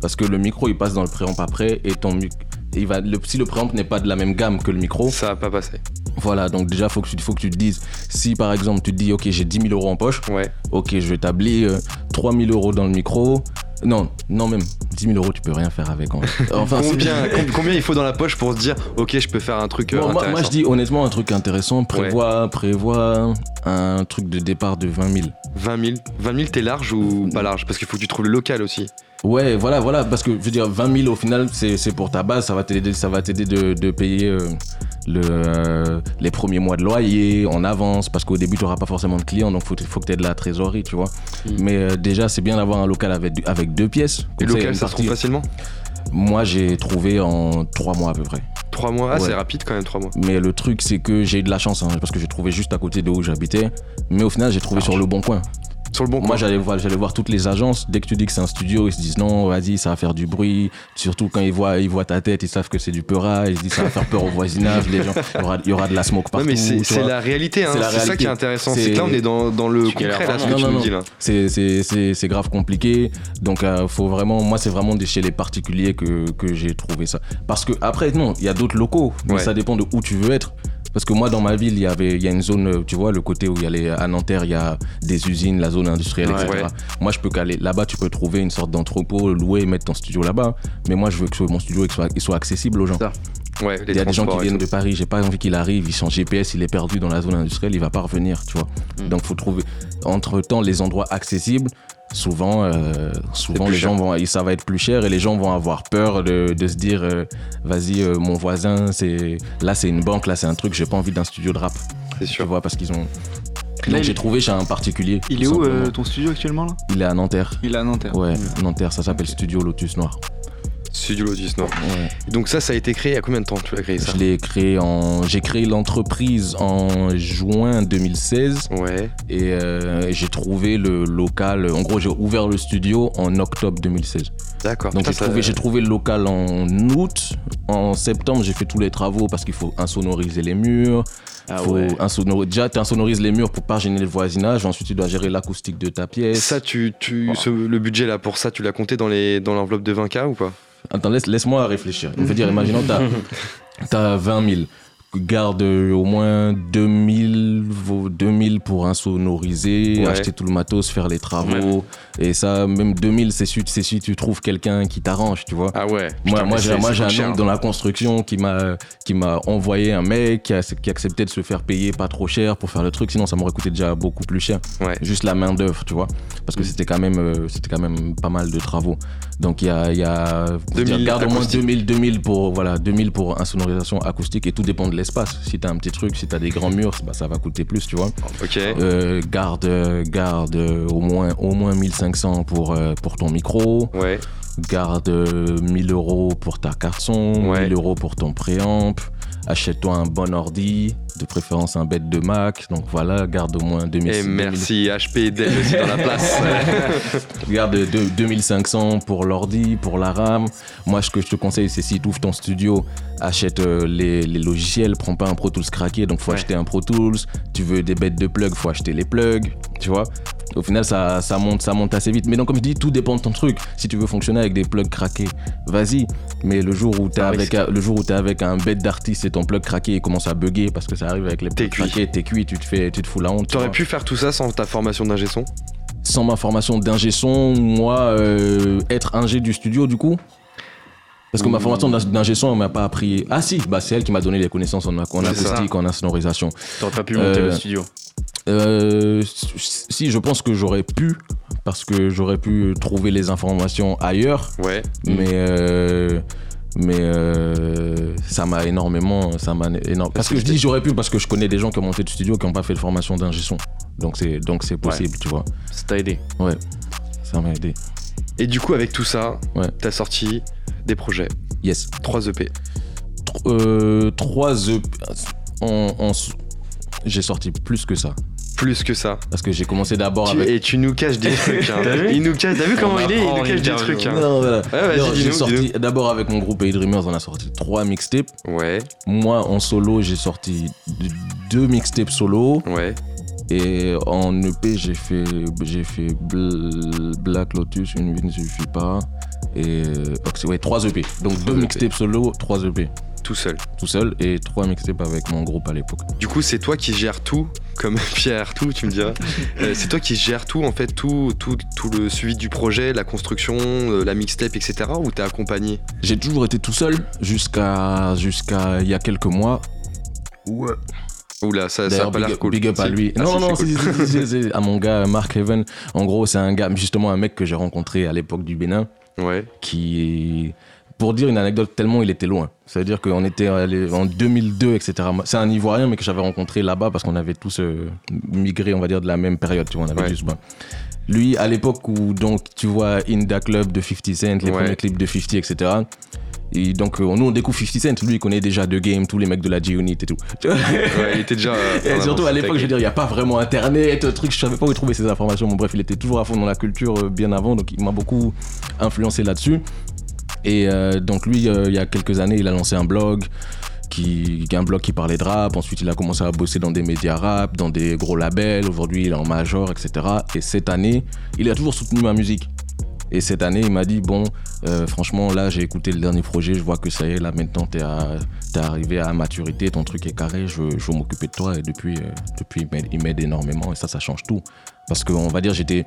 Parce que le micro, il passe dans le préamp après et ton mic- il va, le, si le préamp n'est pas de la même gamme que le micro, Ça va pas passer. voilà, donc déjà, faut que, tu, faut que tu te dises, si par exemple tu te dis, ok, j'ai 10 000 euros en poche, Ouais. ok, je vais t'ablir euh, 3 000 euros dans le micro. Non, non, même 10 000 euros, tu peux rien faire avec. En. Enfin, Combien, com- combien il faut dans la poche pour se dire, ok, je peux faire un truc euh, Bon, moi, intéressant moi, je dis honnêtement un truc intéressant. Prévois, prévois un truc de départ de 20 000. 20 000. 20 000, t'es large ou pas large? Parce qu'il faut que tu trouves le local aussi. Ouais, voilà, voilà, parce que je veux dire, 20 000 au final, c'est c'est pour ta base, ça va t'aider, ça va t'aider de, de payer euh, le, euh, les premiers mois de loyer en avance, parce qu'au début, tu n'auras pas forcément de clients, donc faut, faut que tu aies de la trésorerie, tu vois. Mm. Mais euh, déjà, c'est bien d'avoir un local avec, avec deux pièces. Et il a local, ça se trouve facilement Moi, j'ai trouvé en 3 mois à peu près. 3 mois, ah, Ouais. c'est rapide quand même, 3 mois. Mais le truc, c'est que j'ai eu de la chance, hein, parce que j'ai trouvé juste à côté de où j'habitais. Mais au final, j'ai trouvé sur le bon coin. Sur le bon Moi, j'allais voir, j'allais voir toutes les agences. Dès que tu dis que c'est un studio, ils se disent non, vas-y, ça va faire du bruit. Surtout quand ils voient, ils voient ta tête, ils savent que c'est du peura. Ils se disent ça va faire peur au voisinage. Les gens, il y aura, il y aura de la smoke Non partout. mais c'est la réalité, hein. C'est ça qui est intéressant. C'est- que là on est dans, dans le concret là, ce que vraiment. tu Non, non, dis là. C'est, c'est, c'est, c'est grave compliqué. Donc, euh, faut vraiment, moi, c'est vraiment chez les particuliers que, que j'ai trouvé ça. Parce que, après, non, il y a d'autres locaux, mais Ouais. ça dépend de où tu veux être. Parce que moi, dans ma ville, il y avait, il y a une zone, euh, tu vois, le côté où il y a les, à Nanterre, il y a des usines, la zone industrielle, Ouais. etc. Ouais. Moi, je peux caler. Là-bas, tu peux trouver une sorte d'entrepôt, louer et mettre ton studio là-bas. Mais moi, je veux que mon studio il soit, il soit accessible aux gens. Ça. Ouais, Il y a des gens qui viennent de Paris, j'ai pas envie qu'il arrive, il change GPS, il est perdu dans la zone industrielle, il va pas revenir, tu vois. Mm. Donc faut trouver entre temps les endroits accessibles. Souvent, euh, souvent les cher. gens vont, ça va être plus cher et les gens vont avoir peur de, de se dire, euh, vas-y, euh, mon voisin, c'est là c'est une banque, là c'est un truc, j'ai pas envie d'un studio de rap, C'est tu sûr. vois, parce qu'ils ont. Là, Donc il- j'ai trouvé chez un particulier. Il est où euh, ton studio actuellement là? Il est à Nanterre. Il est à Nanterre. Ouais, Nanterre, ça s'appelle Studio Lotus Noir. Studio Lotus, non. Ouais. Donc ça, ça a été créé il y a combien de temps tu l'as créé ça Je l'ai créé en, j'ai créé l'entreprise en juin 2016. Ouais. Et euh, j'ai trouvé le local. En gros, j'ai ouvert le studio en octobre 2016. D'accord. Donc j'ai trouvé, trouvé le local en août. En septembre, j'ai fait tous les travaux parce qu'il faut insonoriser les murs. Ah faut ouais. insonori- Déjà, tu insonorises les murs pour pas gêner le voisinage. Ensuite, tu dois gérer l'acoustique de ta pièce. Ça, tu, tu, ce- le budget là pour ça, tu l'as compté dans les dans l'enveloppe de 20K ou pas? Attends, laisse, laisse-moi réfléchir. Je veux dire, imaginons, t'as, t'as 20 000. Garde au moins 2000, vos 2000 pour insonoriser, Ouais. acheter tout le matos, faire les travaux. Et ça, même 2000, c'est si, c'est si tu trouves quelqu'un qui t'arrange, tu vois. Ah ouais. Moi, moi, j'ai, moi, j'ai un oncle oncle dans la construction qui m'a, qui m'a envoyé un mec qui, a, qui acceptait de se faire payer pas trop cher pour faire le truc, sinon ça m'aurait coûté déjà beaucoup plus cher. Ouais. Juste la main d'œuvre, tu vois. Parce que c'était quand même, euh, c'était quand même pas mal de travaux. Donc il y a, il y a 2000 garde au moins acoustique. 2000, 2000 pour, voilà, 2000 pour insonorisation acoustique et tout dépend de l'espace. Si t'as un petit truc, si t'as des grands murs, bah, ça va coûter plus, tu vois. Ok. Euh, garde, euh, garde euh, au moins, au moins 1500 pour, euh, pour ton micro Ouais. garde euh, 1000 euros pour ta carte son, Ouais. 1000 euros pour ton préamp, achète-toi un bon ordi, de préférence un bête de Mac, donc voilà, garde au moins 2000 Et merci HP et Dell aussi dans la place. 2000 garde de- 2500 pour l'ordi, pour la RAM. Moi, ce que je te conseille, c'est si tu ouvres ton studio, achète euh, les, les logiciels, prends pas un Pro Tools craqué, donc faut Ouais. acheter un Pro Tools. Tu veux des bêtes de plugs, faut acheter les plugs, tu vois. Au final, ça, ça, monte, ça monte assez vite. Mais donc, comme je dis, tout dépend de ton truc. Si tu veux fonctionner avec des plugs craqués, vas-y. Mais le jour où tu es, Ah, avec, un- le jour où t'es avec un bête d'artiste et ton plug craqué il commence à bugger parce que ça arrive avec les T'es plugs craqués, t'es cuit, tu te, fais, tu te fous la honte. T'aurais pu faire tout ça sans ta formation d'ingé son? Sans ma formation d'ingé son, moi, euh, être ingé du studio, du coup? Parce que ma formation d'ing- d'ingé son, on m'a pas appris. Ah si, bah c'est elle qui m'a donné les connaissances en, en C'est ça. acoustique, en insonorisation. T'aurais pas pu monter Euh, le studio. Euh, si, je pense que j'aurais pu, parce que j'aurais pu trouver les informations ailleurs, Ouais. mais euh, mais euh, ça m'a énormément, ça m'a énorme. Parce que je dis j'aurais pu parce que je connais des gens qui ont monté de studio qui n'ont pas fait de formation d'ingé son, donc c'est donc c'est possible, tu vois. Ça t'a aidé. Ouais, ça m'a aidé. Et du coup, avec tout ça, Ouais. t'as sorti des projets. Yes. 3 EP. Tr- euh, trois EP. En, en- j'ai sorti plus que ça. Plus que ça. Parce que j'ai commencé d'abord avec. Et tu nous caches des trucs. Hein. T'as vu Il nous cache. T'as vu comment On il est? Il nous cache des trucs. hein. Non, voilà. Ouais, j'ai sorti d'abord avec mon groupe A Dreamers, on a sorti trois mixtapes. Ouais, Moi en solo, j'ai sorti deux mixtapes solo ouais. Et en EP, j'ai fait j'ai fait Bl- Black Lotus, une vie ne suffit pas et Oxy- ouais, trois EP. Donc deux EP. mixtapes solo, trois EP Tout seul. tout seul et trois mixtapes avec mon groupe à l'époque. Du coup, c'est toi qui gères tout, comme Pierre tout, tu me diras. Euh, c'est toi qui gères tout, en fait, tout, tout, tout le suivi du projet, la construction, euh, la mixtape, etc. Ou t'es accompagné? J'ai toujours été tout seul jusqu'à jusqu'à il y a quelques mois. Ouais. Oula, ça, ça a pas l'air cool. big up à lui. Ah, non, non, c'est cool. à mon gars Mark Heaven. En gros, c'est un gars, justement un mec que j'ai rencontré à l'époque du Bénin, Ouais, qui, pour dire une anecdote, tellement il était loin. C'est-à-dire qu'on était en 2002, etc. C'est un Ivoirien, mais que j'avais rencontré là-bas parce qu'on avait tous euh, migré, on va dire, de la même période. Tu vois, on avait Ouais. juste. ben, Lui, à l'époque où, donc, tu vois, Inda Club de 50 Cent, les Ouais. premiers clips de 50, etc. Et donc, euh, nous, on découvre 50 Cent. Lui, il connaît déjà The Game, tous les mecs de la G-Unit et tout. Ouais, il était déjà. euh, et surtout à l'époque, je veux dire, il n'y a pas vraiment internet, euh, truc, je savais pas où trouver ces informations. Bon, bref, il était toujours à fond dans la culture euh, bien avant, donc il m'a beaucoup influencé là-dessus. Et donc, lui, il y a quelques années, il a lancé un blog. Qui, un blog qui parlait de rap. Ensuite, il a commencé à bosser dans des médias rap, dans des gros labels. Aujourd'hui, il est en major, etc. Et cette année, il a toujours soutenu ma musique. Et cette année, il m'a dit Bon, euh, franchement, là, j'ai écouté le dernier projet, je vois que ça y est, là, maintenant, t'es t'es arrivé à maturité, ton truc est carré, je, je veux m'occuper de toi. Et depuis, euh, depuis il m'aide- énormément, et ça, ça change tout. Parce qu'on va dire, j'étais.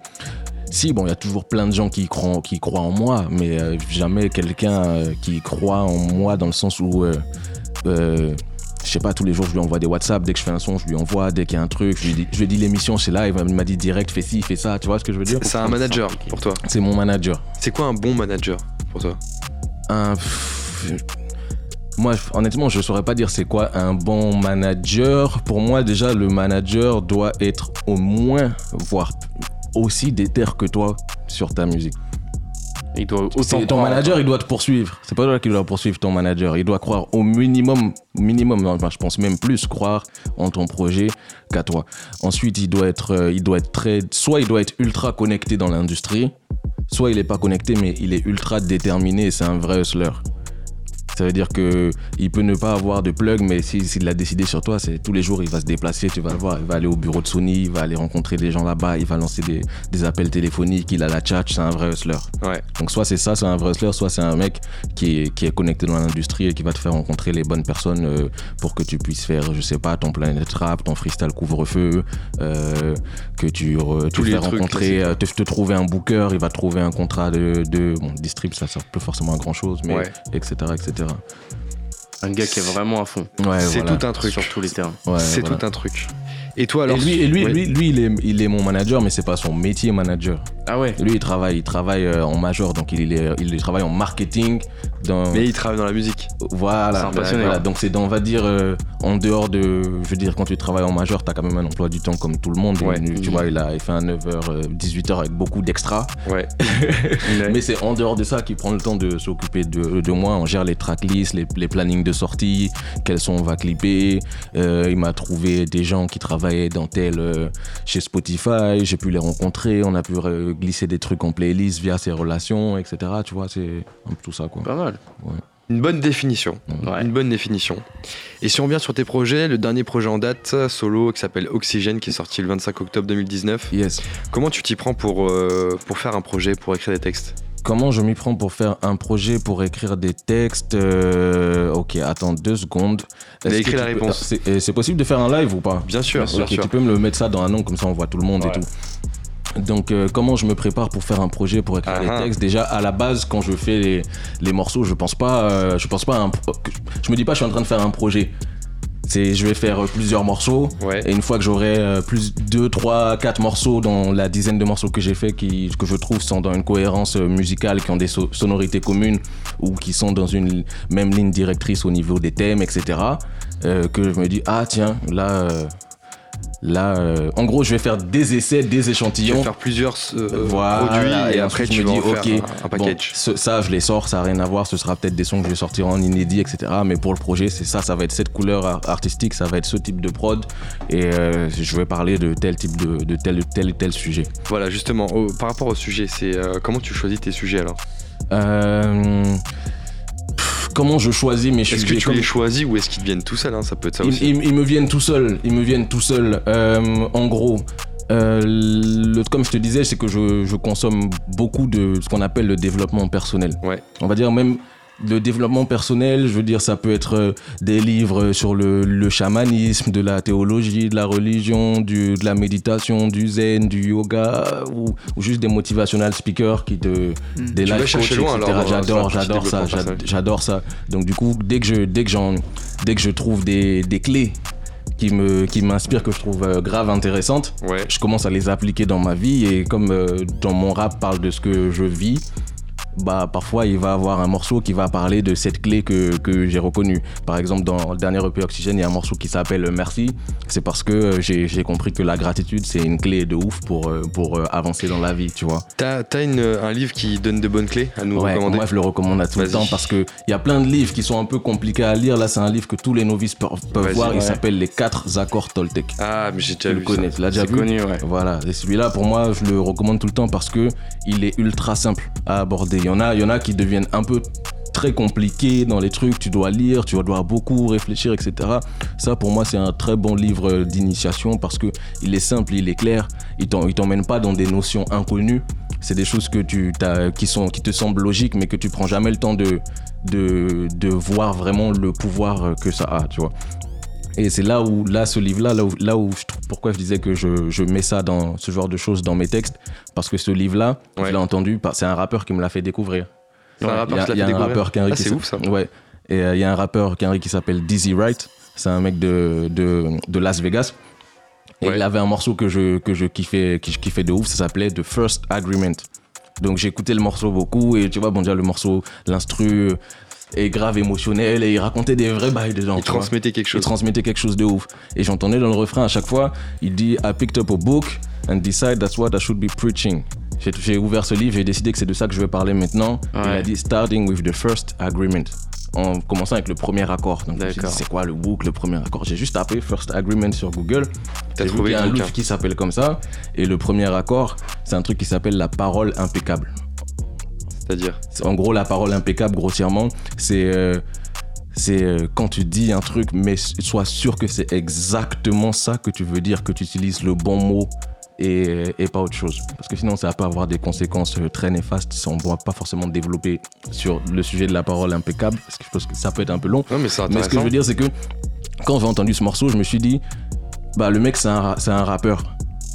Si, bon, il y a toujours plein de gens qui croient, qui croient en moi, mais euh, jamais quelqu'un qui croit en moi dans le sens où. Je sais pas, tous les jours, je lui envoie des WhatsApp. Dès que je fais un son, je lui envoie. Dès qu'il y a un truc, je lui dis, je lui dis l'émission, c'est là. Il m'a- dit direct, fais ci, fais ça. Tu vois ce que je veux dire? C'est un manager pour toi. C'est mon manager. C'est quoi un bon manager pour toi? Un. Moi, honnêtement, je saurais pas dire c'est quoi un bon manager. Pour moi, déjà, le manager doit être au moins, voire aussi déter que toi sur ta musique. Il doit autant C'est- ton croire. manager, il doit te poursuivre. C'est pas toi qui dois poursuivre ton manager. Il doit croire au minimum, minimum, enfin, je pense même plus croire en ton projet qu'à toi. Ensuite, il doit être, euh, il doit être très, soit il doit être ultra connecté dans l'industrie, soit il est pas connecté, mais il est ultra déterminé. et C'est un vrai hustler. Ça veut dire que il peut ne pas avoir de plug, mais s'il l'a décidé sur toi, c'est tous les jours il va se déplacer, tu vas le voir, il va aller au bureau de Sony, il va aller rencontrer des gens là-bas, il va lancer des, des appels téléphoniques, il a la chat, c'est un vrai hustler. Ouais. Donc soit c'est ça, c'est un vrai hustler, soit c'est un mec qui est, qui est connecté dans l'industrie et qui va te faire rencontrer les bonnes personnes euh, pour que tu puisses faire, je sais pas, ton Planet Rap, ton freestyle couvre-feu, euh, que tu, re- Tous tu les fais trucs rencontrer, euh, te, te trouver un booker, il va te trouver un contrat de, de bon, distrib, ça sert plus forcément à grand chose, mais Ouais. etc. etc. Un gars qui est vraiment à fond Ouais, C'est voilà. tout un truc. sur tous les terrains. Ouais, c'est voilà. tout un truc. Et toi alors Et lui, et lui, Ouais. lui, lui, il, est, il est mon manager, mais c'est pas son métier manager. Ah ouais Lui, il travaille, il travaille euh, en major, donc il, est, il travaille en marketing. Dans, Mais il travaille dans la musique. Voilà, C'est voilà. donc c'est dans, on va dire, euh, en dehors de, je veux dire, quand tu travailles en majeur, t'as quand même un emploi du temps comme tout le monde. Ouais. Et, tu vois, il a il fait un 9h, 18h avec beaucoup d'extra. Ouais. Mais c'est en dehors de ça qu'il prend le temps de s'occuper de, de moi. On gère les tracklists, les, les plannings de sortie, quels sons on va clipper. Euh, il m'a trouvé des gens qui travaillaient dans tel euh, chez Spotify. J'ai pu les rencontrer. On a pu euh, glisser des trucs en playlist via ses relations, etc. Tu vois, c'est un peu tout ça, quoi. Pas mal. Une bonne définition. Ouais. Une bonne définition. Et si on revient sur tes projets, le dernier projet en date, solo, qui s'appelle Oxygène, qui est sorti le 25 octobre 2019. Yes. Comment tu t'y prends pour, euh, pour faire un projet, pour écrire des textes? Comment je m'y prends pour faire un projet, pour écrire des textes Euh, Ok, attends deux secondes. Est-ce écris que la peux- réponse. C'est euh, c'est possible de faire un live ou pas? Bien sûr, bien Ok, sûr. tu peux me le mettre ça dans un nom, comme ça on voit tout le monde Ouais. et tout. Donc, euh, comment je me prépare pour faire un projet, pour écrire Ah des ah. textes? Déjà, à la base, quand je fais les, les morceaux, je pense pas, euh, je pense pas, à un pro- je me dis pas, je suis en train de faire un projet. C'est, je vais faire euh, plusieurs morceaux. Ouais. Et une fois que j'aurai euh, plus 2, 3, 4 morceaux dans la dizaine de morceaux que j'ai fait, qui, que je trouve sont dans une cohérence euh, musicale, qui ont des so- sonorités communes ou qui sont dans une même ligne directrice au niveau des thèmes, etc., euh, que je me dis, ah tiens, là, Là, euh, en gros, je vais faire des essais, des Tu vas échantillons. faire plusieurs euh, Voilà, produits et, et après tu je me dis, ok, un, un Bon, package. ce- ça, je les sors, ça n'a rien à voir. Ce sera peut-être des sons que je vais sortir en inédit, etc. Mais pour le projet, c'est ça, ça va être cette couleur ar- artistique, ça va être ce type de prod. Et euh, je vais parler de tel type de, de tel, tel et tel sujet. Voilà, justement, au- par rapport au sujet, c'est comment tu choisis tes sujets alors? Euh, comment je choisis mes Est-ce sujets que tu Comme- les choisis ou est-ce qu'ils viennent tout seuls hein Ça peut être ça ils, aussi. ils- ils me viennent tout seuls. Ils me viennent tout seuls. Euh, en gros, euh, le- comme je te disais, c'est que je, je consomme beaucoup de ce qu'on appelle le développement personnel. Ouais. On va dire même le développement personnel, je veux dire, ça peut être euh, des livres sur le, le chamanisme, de la théologie, de la religion, du, de la méditation, du zen, du yoga, ou, ou juste des motivational speakers qui te. Des life vas chercher coachs, loin, etc. la J'adore, j'adore ça, j'adore ça. Donc du coup, dès que je, dès que j'en, dès que je trouve des, des clés qui me, qui m'inspirent, que je trouve euh, grave intéressantes, Ouais. je commence à les appliquer dans ma vie et comme euh, dans mon rap parle de ce que je vis, bah parfois il va avoir un morceau qui va parler de cette clé que, que j'ai reconnue. Par exemple dans le dernier EP Oxygène, il y a un morceau qui s'appelle Merci. C'est parce que euh, j'ai compris que la gratitude c'est une clé de ouf pour, euh, pour euh, avancer dans la vie, tu vois. T'as une- un livre qui donne de bonnes clés à nous Ouais, recommander? moi je le recommande à tout le temps parce que il y a plein de livres qui sont un peu compliqués à lire. Là, c'est un livre que tous les novices peuvent, voir. Il s'appelle Les quatre accords Toltec. Ah, mais j'ai déjà Tu le connais, tu l'as déjà vu connu, ouais. Voilà, et celui-là, pour moi, je le recommande tout le temps parce que il est ultra simple à aborder. Il y en a, qui deviennent un peu très compliqués dans les trucs, tu dois lire, tu dois beaucoup réfléchir, etc. Ça, pour moi, c'est un très bon livre d'initiation parce que il est simple, il est clair, il t'emmène pas dans des notions inconnues. C'est des choses qui te semblent logiques, mais que tu prends jamais le temps de de, de voir vraiment le pouvoir que ça a, tu vois. Et c'est là où, là, ce livre-là, là où, là où je trouve, pourquoi je disais que je, je mets ça dans ce genre de choses dans mes textes, parce que ce livre-là, Ouais. je l'ai entendu, c'est un rappeur qui me l'a fait découvrir. C'est un rappeur il y a- qui l'a fait découvrir rappeur Ah, qui c'est ouf ça. Ouais. Et euh, il y a un rappeur Kenry qui s'appelle Dizzy Wright. C'est un mec de, de, de Las Vegas. Et Ouais. il avait un morceau que je, que je kiffais, que je kiffais de ouf. Ça s'appelait The First Agreement. Donc j'ai écouté le morceau beaucoup. Et tu vois, bon, déjà, le morceau, l'instru est grave émotionnel. Et il racontait des vrais bails dedans. Il tu vois. transmettait quelque Il chose. transmettait quelque chose de ouf. Et j'entendais dans le refrain à chaque fois, il dit I picked up a book and decide that's what I should be preaching. J'ai- ouvert ce livre, j'ai décidé que c'est de ça que je vais parler maintenant. Il a dit starting with the first agreement. En commençant avec le premier accord. Donc c'est quoi le book, le premier accord? J'ai juste tapé first agreement sur Google. T'as J'ai vu trouvé qu'il y a un livre qui s'appelle comme ça. Et le premier accord, c'est un truc qui s'appelle la parole impeccable. C'est-à-dire C'est- En gros, la parole impeccable, grossièrement, c'est euh, c'est euh, quand tu dis un truc, mais sois sûr que c'est exactement ça que tu veux dire, que tu utilises le bon mot et, et pas autre chose. Parce que sinon, ça peut avoir des conséquences euh, très néfastes si on ne va pas forcément développer sur le sujet de la parole impeccable, parce que je pense que ça peut être un peu long. Non, mais Mais ce que je veux dire, c'est que quand j'ai entendu ce morceau, je me suis dit, bah le mec, c'est un, un rappeur.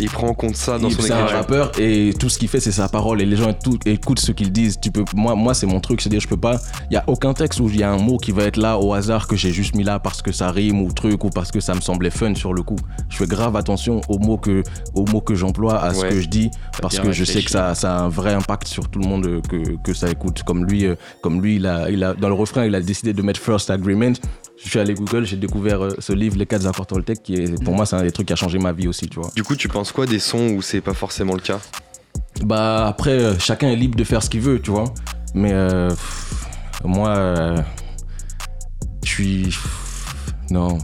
Il prend en compte ça dans Il- son C'est un écriture. rappeur et tout ce qu'il fait c'est sa parole et les gens tout- écoutent ce qu'ils disent. Tu peux, moi, moi c'est mon truc, c'est-à-dire je peux pas. Il y a aucun texte où il y a un mot qui va être là au hasard que j'ai juste mis là parce que ça rime ou truc ou parce que ça me semblait fun sur le coup. Je fais grave attention aux mots que, aux mots que j'emploie, à ce que je dis parce que je sais que ça, ça a un vrai impact sur tout le monde euh, que, que ça écoute. Comme lui, euh, comme lui, il a, il a, dans le refrain, il a décidé de mettre First Agreement. Je suis allé Google, j'ai découvert euh, ce livre Les 4 accords Toltec qui est, pour moi, c'est un des trucs qui a changé ma vie aussi, tu vois. Du coup, tu penses quoi des sons où c'est pas forcément le cas? Bah après, euh, chacun est libre de faire ce qu'il veut, tu vois. Mais euh, pff, moi, euh, je suis... Non.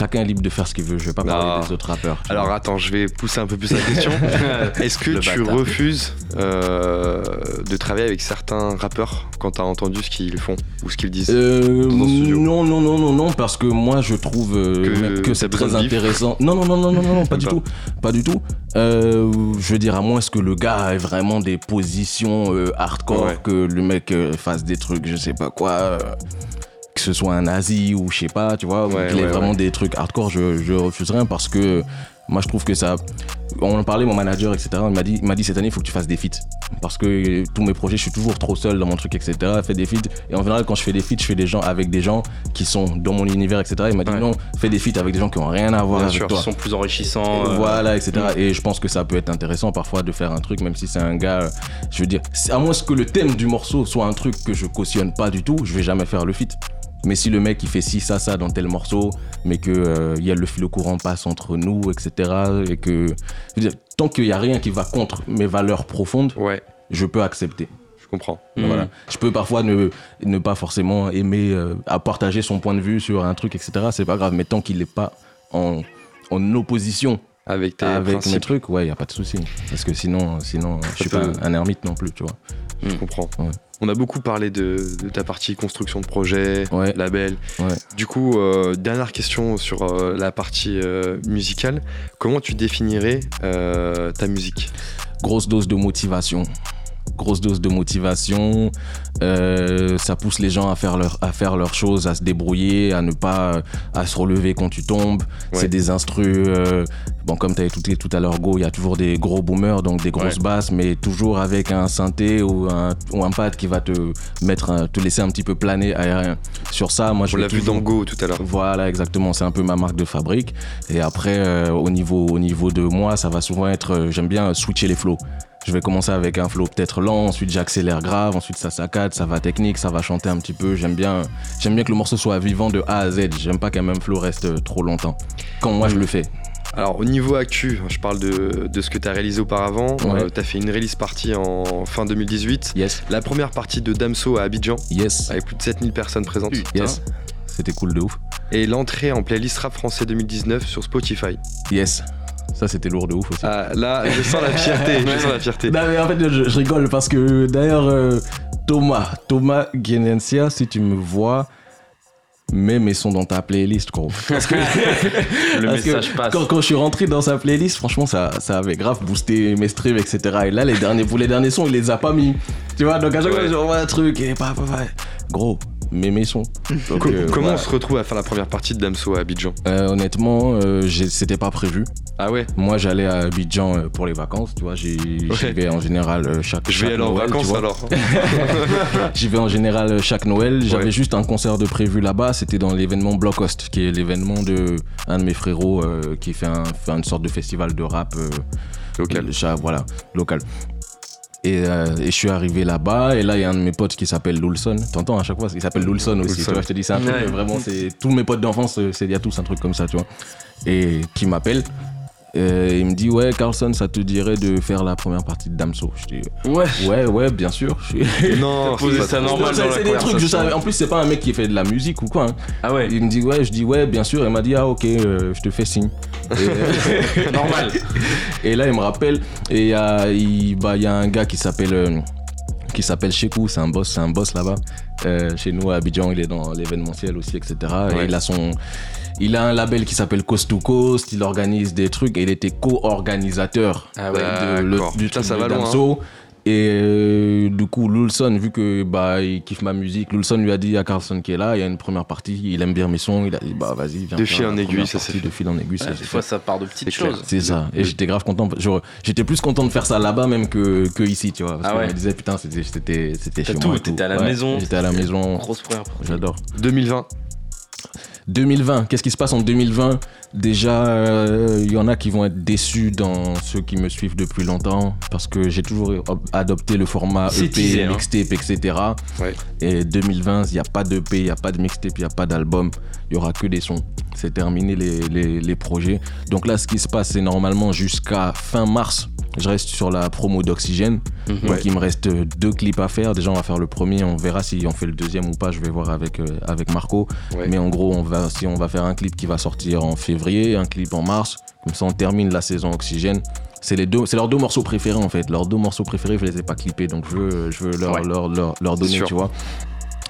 Chacun est libre de faire ce qu'il veut. Je vais pas parler des autres rappeurs. Alors vois. attends, je vais pousser un peu plus la question. Est-ce que Le tu bâtard. refuses euh, de travailler avec certains rappeurs quand t'as entendu ce qu'ils font ou ce qu'ils disent Euh, dans non, non, non, non, non, parce que moi je trouve euh, Que c'est très intéressant. Non, non, non, non, non, non, non, pas du Pas. tout. Pas du tout. Euh, je veux dire, à moins que le gars ait vraiment des positions hardcore, Ouais. que le mec fasse des trucs, je sais pas quoi. Que ce soit un nazi ou je sais pas, tu vois, ou Ouais, qu'il ouais, vraiment ouais. des trucs hardcore, je, je refuse rien parce que moi je trouve que ça. On en parlait, mon manager, etc. Il m'a dit, il m'a dit cette année, il faut que tu fasses des feats. Parce que tous mes projets, je suis toujours trop seul dans mon truc, etc. Fais des feats. Et en général, quand je fais des feats, je fais des gens avec des gens qui sont dans mon univers, etc. Il m'a dit Ouais. non, fais des feats avec des gens qui ont rien à voir Bien avec sûr, toi. Ils sont plus enrichissants. euh, Voilà, etc. Et je pense que ça peut être intéressant parfois de faire un truc, même si c'est un gars. Je veux dire, à moins que le thème du morceau soit un truc que je cautionne pas du tout, je vais jamais faire le feat. Mais si le mec il fait ci, ça, ça dans tel morceau, mais que euh, y a le fil au courant passe entre nous, etc. Et que je veux dire, tant qu'il y a rien qui va contre mes valeurs profondes, Ouais, je peux accepter. je comprends. Mhm. Voilà. Je peux parfois ne, ne pas forcément aimer euh, à partager son point de vue sur un truc, etc. C'est pas grave, mais tant qu'il n'est pas en, en opposition Avec tes avec mes trucs, ouais, il y a pas de souci. Parce que sinon, sinon, je suis pas un ermite non plus, tu vois. je comprends. Ouais. On a beaucoup parlé de, de ta partie construction de projet, Ouais. label. Ouais. Du coup, euh, dernière question sur euh, la partie euh, musicale. Comment tu définirais ta musique? Grosse dose de motivation. Grosse dose de motivation. Euh, ça pousse les gens à faire leur à faire leurs choses, à se débrouiller, à ne pas à se relever quand tu tombes. Ouais. C'est des instrus. euh, bon, comme tu tout, dit tout à l'heure, Go, il y a toujours des gros boomers, donc des grosses Ouais. basses, mais toujours avec un synthé ou un, ou un pad qui va te mettre, un- te laisser un petit peu planer aérien. Sur ça, moi, je On l'a vu dans Go tout à l'heure. voilà, exactement. C'est un peu ma marque de fabrique. Et après, euh, au, niveau, au niveau de moi, ça va souvent être. J'aime bien switcher les flows. Je vais commencer avec un flow peut-être lent, ensuite j'accélère grave, ensuite ça saccade, ça va technique, ça va chanter un petit peu. J'aime bien, j'aime bien que le morceau soit vivant de A à Z. J'aime pas qu'un même flow reste euh, trop longtemps. Quand moi je le fais. Alors, au niveau actu, je parle de, de ce que tu as réalisé auparavant. Ouais. tu as fait une release partie en fin 2018. Yes, La première partie de Damso à Abidjan, yes, avec plus de 7000 personnes présentes. yes. C'était cool de ouf. Et l'entrée en playlist rap français 2019 sur Spotify. Yes. Ça c'était lourd de ouf aussi. Ah, là, je sens la fierté. je sens la fierté. Non, mais en fait, je, je rigole parce que d'ailleurs, euh, Thomas, Thomas Genencia, si tu me vois, mets mes sons dans ta playlist, gros. Parce que, Le parce que message passe. Quand, quand je suis rentré dans sa playlist, franchement, ça, ça avait grave boosté mes streams, etc. Et là, les derniers, pour les derniers sons, il les a pas mis. Tu vois, donc à chaque fois, je revois un truc et pas, pas, pas. Gros, mes sons. Donc, Co- euh, Comment voilà. on se retrouve à faire la première partie de Damso à Abidjan? Euh, Honnêtement, euh, c'était pas prévu. Ah ouais? Moi, j'allais à Abidjan euh, pour les vacances, tu vois. J'y Ouais. vais en général chaque Je vais chaque aller en Noël, tu vacances alors. J'y vais en général chaque Noël. J'avais Ouais. juste un concert de prévu là-bas. C'était dans l'événement Block Host, qui est l'événement de un de mes frérots qui fait, un- fait une sorte de festival de rap Local. voilà, local. Et, euh, et je suis arrivé là-bas et là il y a un de mes potes qui s'appelle Lulson. T'entends à chaque fois Il s'appelle Lulson aussi. Lulson. Tu vois, je te dis c'est un truc Ouais. vraiment c'est tous mes potes d'enfance c'est il y a tous un truc comme ça tu vois. Et qui m'appelle. Euh, il me dit ouais Carlson ça te dirait de faire la première partie de Damso. Je dis Ouais. ouais ouais bien sûr. Je Non, c'est ça normal dans la des trucs, je conversation. savais. En plus, c'est pas un mec qui fait de la musique ou quoi. hein. Ah ouais. Il me dit, ouais, je dis, ouais, bien sûr. Il m'a dit, ah, ok, euh, je te fais signe. Et, Normal. et là, il me rappelle, et il y a, il, bah, il y a un gars qui s'appelle. euh, qui s'appelle Shekou, c'est un boss, c'est un boss là-bas. Euh, chez nous à Abidjan, il est dans l'événementiel aussi, etc. Ouais. Et il a son, il a un label qui s'appelle Coast to Coast. Il organise des trucs et il était co-organisateur Ah ouais. de- le- du truc ça de va loin, hein. Et euh, du coup, Lulson, vu que bah il kiffe ma musique, Lulson lui a dit à Carlson qui est là, il y a une première partie, il aime bien mes sons, il a dit bah vas-y, viens. De fil en aiguille, ça fait. De fil en aiguille, Ouais, Des fait. fois, ça part de petites C'est choses. C'est ça. Et j'étais grave content. J'étais plus content de faire ça là-bas même que, que ici, tu vois. Parce Ah que ouais. je me disais, putain, c'était c'était c'était T'as chez tout, moi. t'étais à la Ouais, maison. J'étais à la maison. Grosse première. J'adore. 2020. 2020, qu'est-ce qui se passe en 2020 Déjà, euh, il y en a qui vont être déçus dans ceux qui me suivent depuis longtemps parce que j'ai toujours op- adopté le format EP, teasé, hein. mixtape, etc. Ouais. Et 2020, il n'y a pas d'EP, il n'y a pas de mixtape, il n'y a pas d'album, il y aura que des sons. C'est terminé les, les, les projets. Donc là, ce qui se passe, c'est normalement jusqu'à fin mars. Je reste sur la promo d'Oxygène. Mhm. Donc il me reste deux clips à faire. Déjà, on va faire le premier. On verra si on fait le deuxième ou pas. Je vais voir avec, euh, avec Marco. Ouais. Mais en gros, on va, si on va faire un clip qui va sortir en février, un clip en mars. Comme ça, on termine la saison Oxygène. C'est les deux, c'est leurs deux morceaux préférés en fait. Leurs deux morceaux préférés, je les ai pas clippés, donc je veux, je veux leur, Ouais. leur, leur, leur donner, tu vois.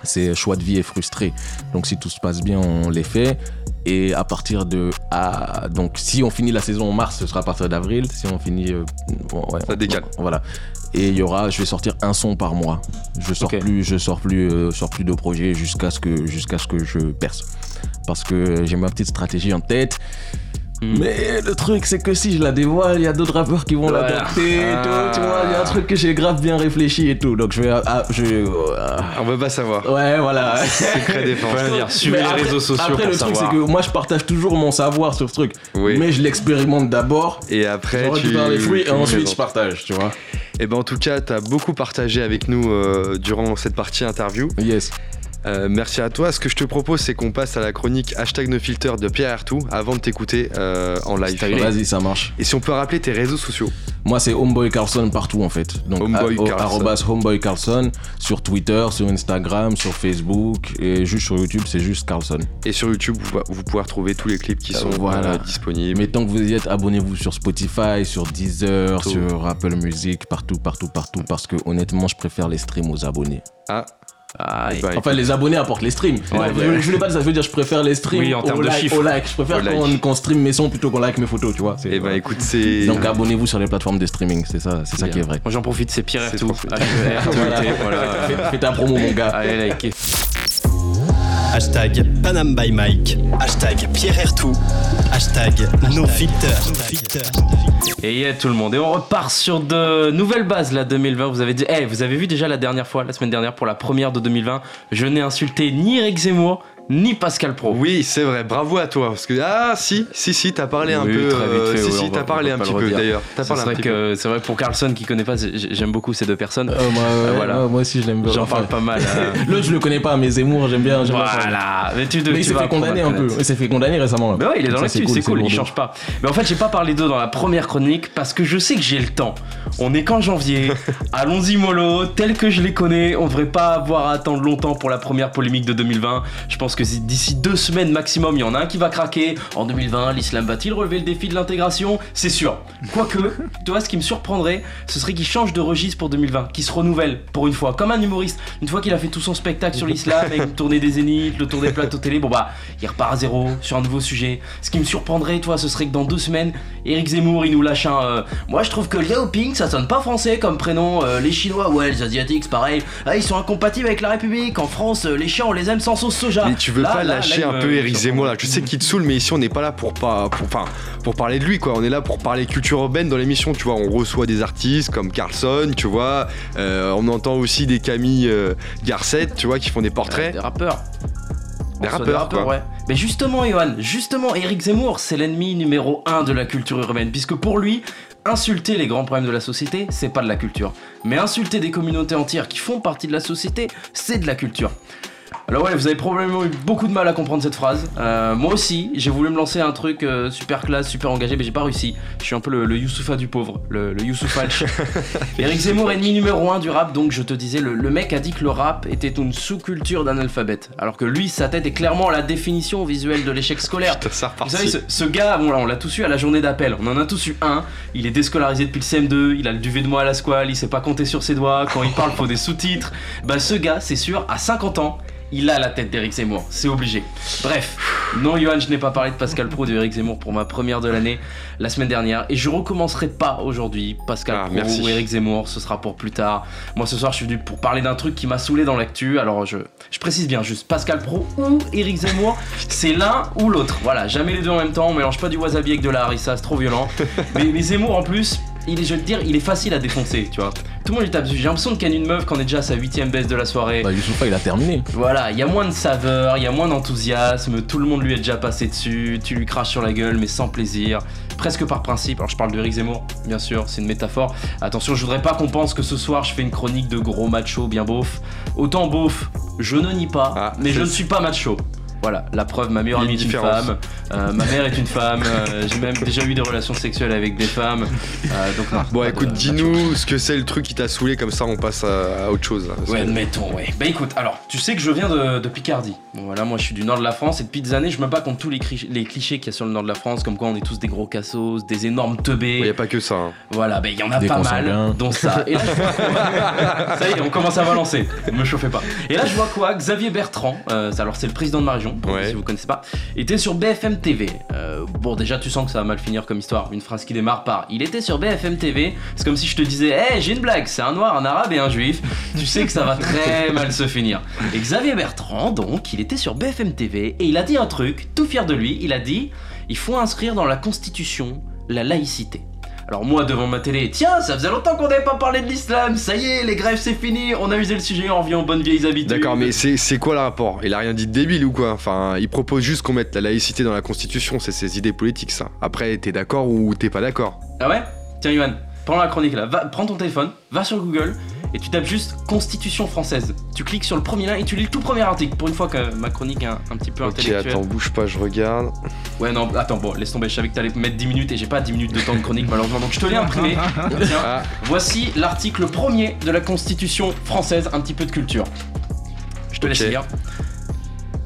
C'est choix de vie et frustré. Donc si tout se passe bien, on les fait. Et à partir de ah, donc si on finit la saison en mars, ce sera à partir d'avril. Si on finit, euh, bon, ouais, Ça décale. Voilà. Et il y aura, je vais sortir un son par mois. Je sors plus, je sors plus, euh, sors plus de projets jusqu'à ce que jusqu'à ce que je perce. Parce que j'ai ma petite stratégie en tête. Hmm. Mais le truc, c'est que si je la dévoile, il y a d'autres rappeurs qui vont Voilà. l'adopter et tout. Tu vois, il y a un truc que j'ai grave bien réfléchi et tout. Donc je vais, ah, je ah, On veut pas savoir. ouais, voilà. Secret défense. Suivez les après- réseaux sociaux Après, pour le truc, c'est que moi, je partage toujours mon savoir sur ce truc. Oui. Mais je l'expérimente d'abord. Et Je après, tu. les fruits et ensuite je partage, tu vois. Et ben en tout cas, t'as beaucoup partagé avec nous euh, durant cette partie interview. Yes. Euh, merci à toi. Ce que je te propose, c'est qu'on passe à la chronique hashtag NoFilter de Pierre Artou avant de t'écouter euh, en live. Vas-y, ça marche. Et si on peut rappeler tes réseaux sociaux Moi, c'est Homeboy Carlson partout en fait. Donc, Homeboy Carlson. arrobas Homeboy Carlson sur Twitter, sur Instagram, sur Facebook et juste sur YouTube, c'est juste Carlson. Et sur YouTube, vous, vous pouvez retrouver tous les clips qui Euh, sont voilà. disponibles. Mais tant que vous y êtes, abonnez-vous sur Spotify, sur Deezer, Tout. sur Apple Music, partout, partout, partout, parce que honnêtement, je préfère les streams aux abonnés. Ah, Ah, bah, Enfin, les abonnés apportent les streams. Ouais, je, ouais. je voulais pas dire ça, veut dire je préfère les streams Oui, en au, termes de like, chiffres. au like. Je préfère like. qu'on stream mes sons plutôt qu'on like mes photos, tu vois. Et bah voilà. écoute, c'est. Donc abonnez-vous sur les plateformes de streaming, c'est ça, c'est ça Bien. qui est vrai. Moi j'en profite, c'est Pierre tout. Fais, fais ta promo mon gars. Allez, likez. Hashtag Panam by Mike. Hashtag Pierre Ertou. Hashtag NoFilter. Et yeah, tout le monde. Et on repart sur de nouvelles bases là 2020. Vous avez dit, Eh, vous avez vu déjà la dernière fois, la semaine dernière pour la première de 2020, je n'ai insulté ni Eric Zemmour ni Pascal Pro. Oui, c'est vrai, bravo à toi. Parce que, ah, si, si, si, t'as parlé un peu. très vite euh, fait, si, oui, si, t'as parlé un petit peu d'ailleurs. T'as C'est vrai que c'est vrai pour Carlson qui connaît pas, j'ai- j'aime beaucoup ces deux personnes. Euh, moi, ouais, voilà. ouais, moi aussi je l'aime bien. J'en parle pas mal. euh. L'autre je le connais pas, mais Zemmour j'aime bien. j'aime bien ça. Voilà. Mais tu, Mais tu il s'est fait condamner un peu. Il s'est fait condamner récemment. là. Bah ouais, il est dans l'actu, c'est cool, il change pas. Mais en fait, j'ai pas parlé d'eux dans la première chronique parce que je sais que j'ai le temps. On est qu'en janvier. Allons-y mollo, tel que je les connais, on devrait pas avoir à attendre longtemps pour la première polémique de 2020. Je pense que d'ici deux semaines maximum, il y en a un qui va craquer. En 2020, l'islam va-t-il relever le défi de l'intégration? C'est sûr. Quoique, tu vois, ce qui me surprendrait, ce serait qu'il change de registre pour 2020, qu'il se renouvelle pour une fois, comme un humoriste. Une fois qu'il a fait tout son spectacle sur l'islam, avec une tournée des zéniths, le tour des plateaux télé, bon bah, il repart à zéro sur un nouveau sujet. Ce qui me surprendrait, toi, ce serait que dans deux semaines, Eric Zemmour, il nous lâche un. euh, Moi, je trouve que Liao Ping, ça sonne pas français comme prénom. Euh, les Chinois, ouais, les Asiatiques, pareil. Ah, ils sont incompatibles avec la République. En France, euh, les chiens, on les aime sans sauce soja. Mais tu veux Là, pas là, lâcher là, un peu Eric. Zemmour là Je sais qu'il te saoule, mais ici on n'est pas là pour pas, pour, enfin, pour parler de lui quoi. On est là pour parler culture urbaine dans l'émission. Tu vois, on reçoit des artistes comme Carlson, tu vois. Euh, on entend aussi des Camille euh, Garcette, tu vois, qui font des Euh, portraits. Des rappeurs. Des rappeurs, quoi. ouais. Mais justement, Johan, justement, Eric Zemmour, c'est l'ennemi numéro un de la culture urbaine, puisque pour lui, insulter les grands problèmes de la société, c'est pas de la culture. Mais insulter des communautés entières qui font partie de la société, c'est de la culture. Alors ouais, vous avez probablement eu beaucoup de mal à comprendre cette phrase. Euh, moi aussi, j'ai voulu me lancer un truc euh, super classe, super engagé, mais j'ai pas réussi. Je suis un peu le, le Youssoufa du pauvre, le, le Youssoufa. Eric Zemmour, ennemi numéro 1 du rap, donc je te disais, le, le mec a dit que le rap était une sous-culture d'analphabète. Alors que lui, sa tête est clairement la définition visuelle de l'échec scolaire. Putain, ça Vous savez, ce, ce gars, bon là, on l'a tous eu à la journée d'appel. On en a tous eu un. Il est déscolarisé depuis le CM2. Il a le duvet de moi à la squale. Il sait pas compter sur ses doigts. Quand il parle, faut des sous-titres. Bah, ce gars, c'est sûr, à 50 ans, il a la tête d'Eric Zemmour. C'est obligé. Bref, non, Johan, je n'ai pas parlé de Pascal Pro de Eric Zemmour pour ma première de l'année la semaine dernière. Et je recommencerai pas aujourd'hui Pascal Ah, Pro merci. ou Eric Zemmour. Ce sera pour plus tard. Moi, ce soir, je suis venu pour parler d'un truc qui m'a saoulé dans l'actu. Alors, je, je précise bien juste Pascal Pro ou Eric Zemmour. C'est l'un ou l'autre. Voilà, jamais les deux en même temps. On mélange pas du wasabi avec de la harissa, c'est trop violent. mais, mais Zemmour, en plus, il est, je veux te dire, il est facile à défoncer, tu vois. Tout le monde lui tape dessus. J'ai l'impression de ken une meuf quand on est déjà à sa huitième baisse de la soirée. Bah, Youssoufa, il a terminé. Voilà, il y a moins de saveur, il y a moins d'enthousiasme, tout le monde lui est déjà passé dessus, tu lui craches sur la gueule mais sans plaisir, presque par principe. Alors je parle de Eric Zemmour, bien sûr, c'est une métaphore. Attention, je voudrais pas qu'on pense que ce soir je fais une chronique de gros macho bien beauf. Autant beauf, je ne nie pas, Ah, mais je ne suis pas macho. Voilà, la preuve, ma meilleure amie est une différence. femme, euh, ma mère est une femme, euh, j'ai même déjà eu des relations sexuelles avec des femmes. euh, donc non, Bon, écoute, dis-nous ce que c'est le truc qui t'a saoulé, comme ça on passe à, à autre chose. là. Ouais, que- admettons, ouais. Bah écoute, alors, tu sais que je viens de, de Picardie. Bon, voilà, moi je suis du nord de la France et depuis des années je me bats contre tous les, cri- les clichés qu'il y a sur le nord de la France, comme quoi on est tous des gros cassos, des énormes teubés. Il y a pas que ça. hein. Voilà, bah il y en a Des pas mal, dont ça. Et là, je vois quoi ça y est, on commence à balancer. Me chauffez pas. Et là, je vois quoi? Xavier Bertrand, euh, alors c'est le président de ma région, Ouais. si vous connaissez pas, était sur BFM TV. Euh, bon, déjà, tu sens que ça va mal finir comme histoire. Une phrase qui démarre par Il était sur BFM TV. C'est comme si je te disais Hé, j'ai une blague, c'est un noir, un arabe et un juif. Tu sais que ça va très mal se finir. Et Xavier Bertrand, donc, il était sur BFM TV et il a dit un truc, tout fier de lui. Il a dit Il faut inscrire dans la Constitution la laïcité. Alors moi devant ma télé, tiens, ça faisait longtemps qu'on n'avait pas parlé de l'islam, ça y est, les grèves c'est fini, on a usé le sujet, on revient aux bonnes vieilles habitudes. D'accord, mais c'est c'est quoi le rapport? Il a rien dit de débile ou quoi? Enfin, il propose juste qu'on mette la laïcité dans la constitution, c'est ses idées politiques ça. Après, t'es d'accord ou t'es pas d'accord? Ah ouais? Tiens Yohan, pendant la chronique là, va, prends ton téléphone, va sur Google et tu tapes juste Constitution française. Tu cliques sur le premier lien et tu lis le tout premier article. Pour une fois que ma chronique est un, un petit peu Ok, intellectuelle. attends, bouge pas, je regarde. Ouais, non, attends, bon, laisse tomber. Je savais que t'allais mettre 10 minutes et j'ai pas 10 minutes de temps de chronique malheureusement. Donc je te l'ai imprimé. Tiens, Ah, voici l'article premier de la Constitution française. Un petit peu de culture. Je te laisse Ok. lire.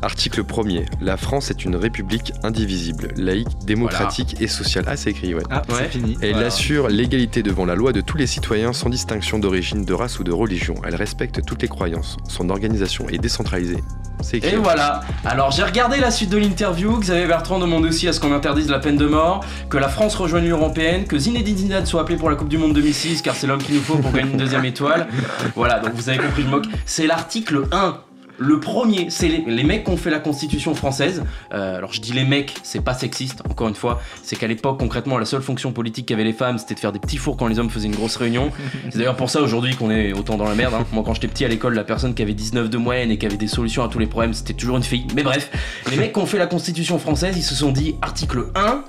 Article 1er. La France est une république indivisible, laïque, démocratique et sociale. Ah, c'est écrit, ouais. Ah, Ouais. c'est fini. Elle Voilà. assure l'égalité devant la loi de tous les citoyens sans distinction d'origine, de race ou de religion. Elle respecte toutes les croyances. Son organisation est décentralisée. C'est écrit. Et voilà. Alors j'ai regardé la suite de l'interview. Xavier Bertrand demande aussi à ce qu'on interdise la peine de mort, que la France rejoigne l'Union européenne, que Zinedine Zidane soit appelé pour la Coupe du Monde 2006 car c'est l'homme qu'il nous faut pour gagner une deuxième étoile. Voilà, donc vous avez compris le moque. C'est l'article 1. Le premier, c'est les, les mecs qui ont fait la constitution française. Euh, alors je dis les mecs, c'est pas sexiste, encore une fois. C'est qu'à l'époque, concrètement, la seule fonction politique qu'avaient les femmes, c'était de faire des petits fours quand les hommes faisaient une grosse réunion. C'est d'ailleurs pour ça aujourd'hui qu'on est autant dans la merde. hein. Moi, quand j'étais petit à l'école, la personne qui avait 19 de moyenne et qui avait des solutions à tous les problèmes, c'était toujours une fille. Mais bref, les mecs qui ont fait la constitution française, ils se sont dit article 1.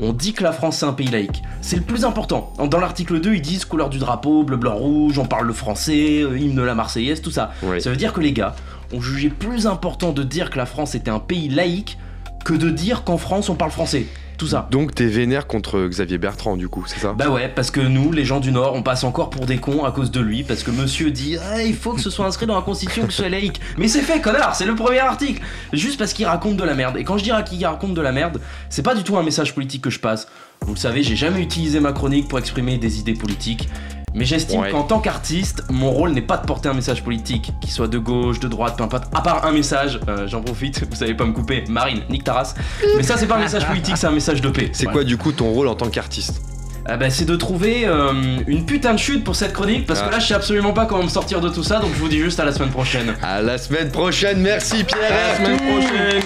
On dit que la France c'est un pays laïque. C'est le plus important. Dans l'article 2, ils disent couleur du drapeau, bleu, blanc, rouge, on parle le français, euh, hymne de la Marseillaise, tout ça. Ça veut dire que les gars ont jugé plus important de dire que la France était un pays laïque que de dire qu'en France on parle français. Tout ça. Donc t'es vénère contre Xavier Bertrand, du coup, c'est ça? Bah ouais, parce que nous, les gens du Nord, on passe encore pour des cons à cause de lui, parce que monsieur dit ah, il faut que ce soit inscrit dans la constitution que ce soit laïque. Mais c'est fait, connard, c'est le premier article Juste parce qu'il raconte de la merde. Et quand je dis qu'il raconte de la merde, c'est pas du tout un message politique que je passe. Vous le savez, j'ai jamais utilisé ma chronique pour exprimer des idées politiques. Mais j'estime Ouais. qu'en tant qu'artiste, mon rôle n'est pas de porter un message politique, qu'il soit de gauche, de droite, peu importe. À part un message, euh, j'en profite, vous savez pas me couper, Marine, nique ta race. Mais ça, c'est pas un message politique, c'est un message de paix. C'est quoi, du coup, ton rôle en tant qu'artiste Ah bah, c'est de trouver euh, une putain de chute pour cette chronique parce Ah. que là je sais absolument pas comment me sortir de tout ça donc je vous dis juste à la semaine prochaine. À la semaine prochaine, merci Pierre À la semaine prochaine.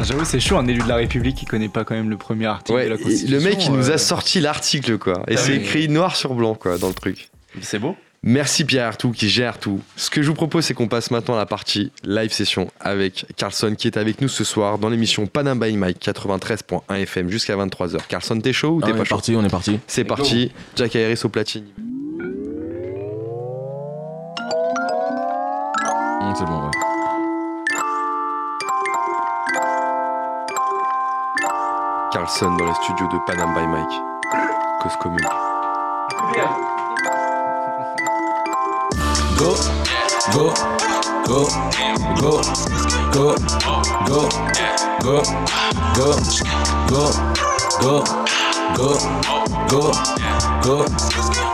J'avoue, c'est chaud, un élu de la République qui connaît pas quand même le premier article Ouais, de la et Constitution. le mec il nous euh, a sorti l'article quoi, et Ah c'est oui. écrit noir sur blanc quoi dans le truc. C'est beau Merci Pierre Artout qui gère tout. Ce que je vous propose c'est qu'on passe maintenant à la partie live session avec Carlson qui est avec nous ce soir dans l'émission Panam by Mike 93.1 FM jusqu'à 23h. Carlson t'es chaud ou Ah, t'es on pas est chaud parti, on est parti. C'est parti, Jack Harris au platine. Hum, c'est bon, ouais. Carlson dans les studios de Panam by Mike. Cause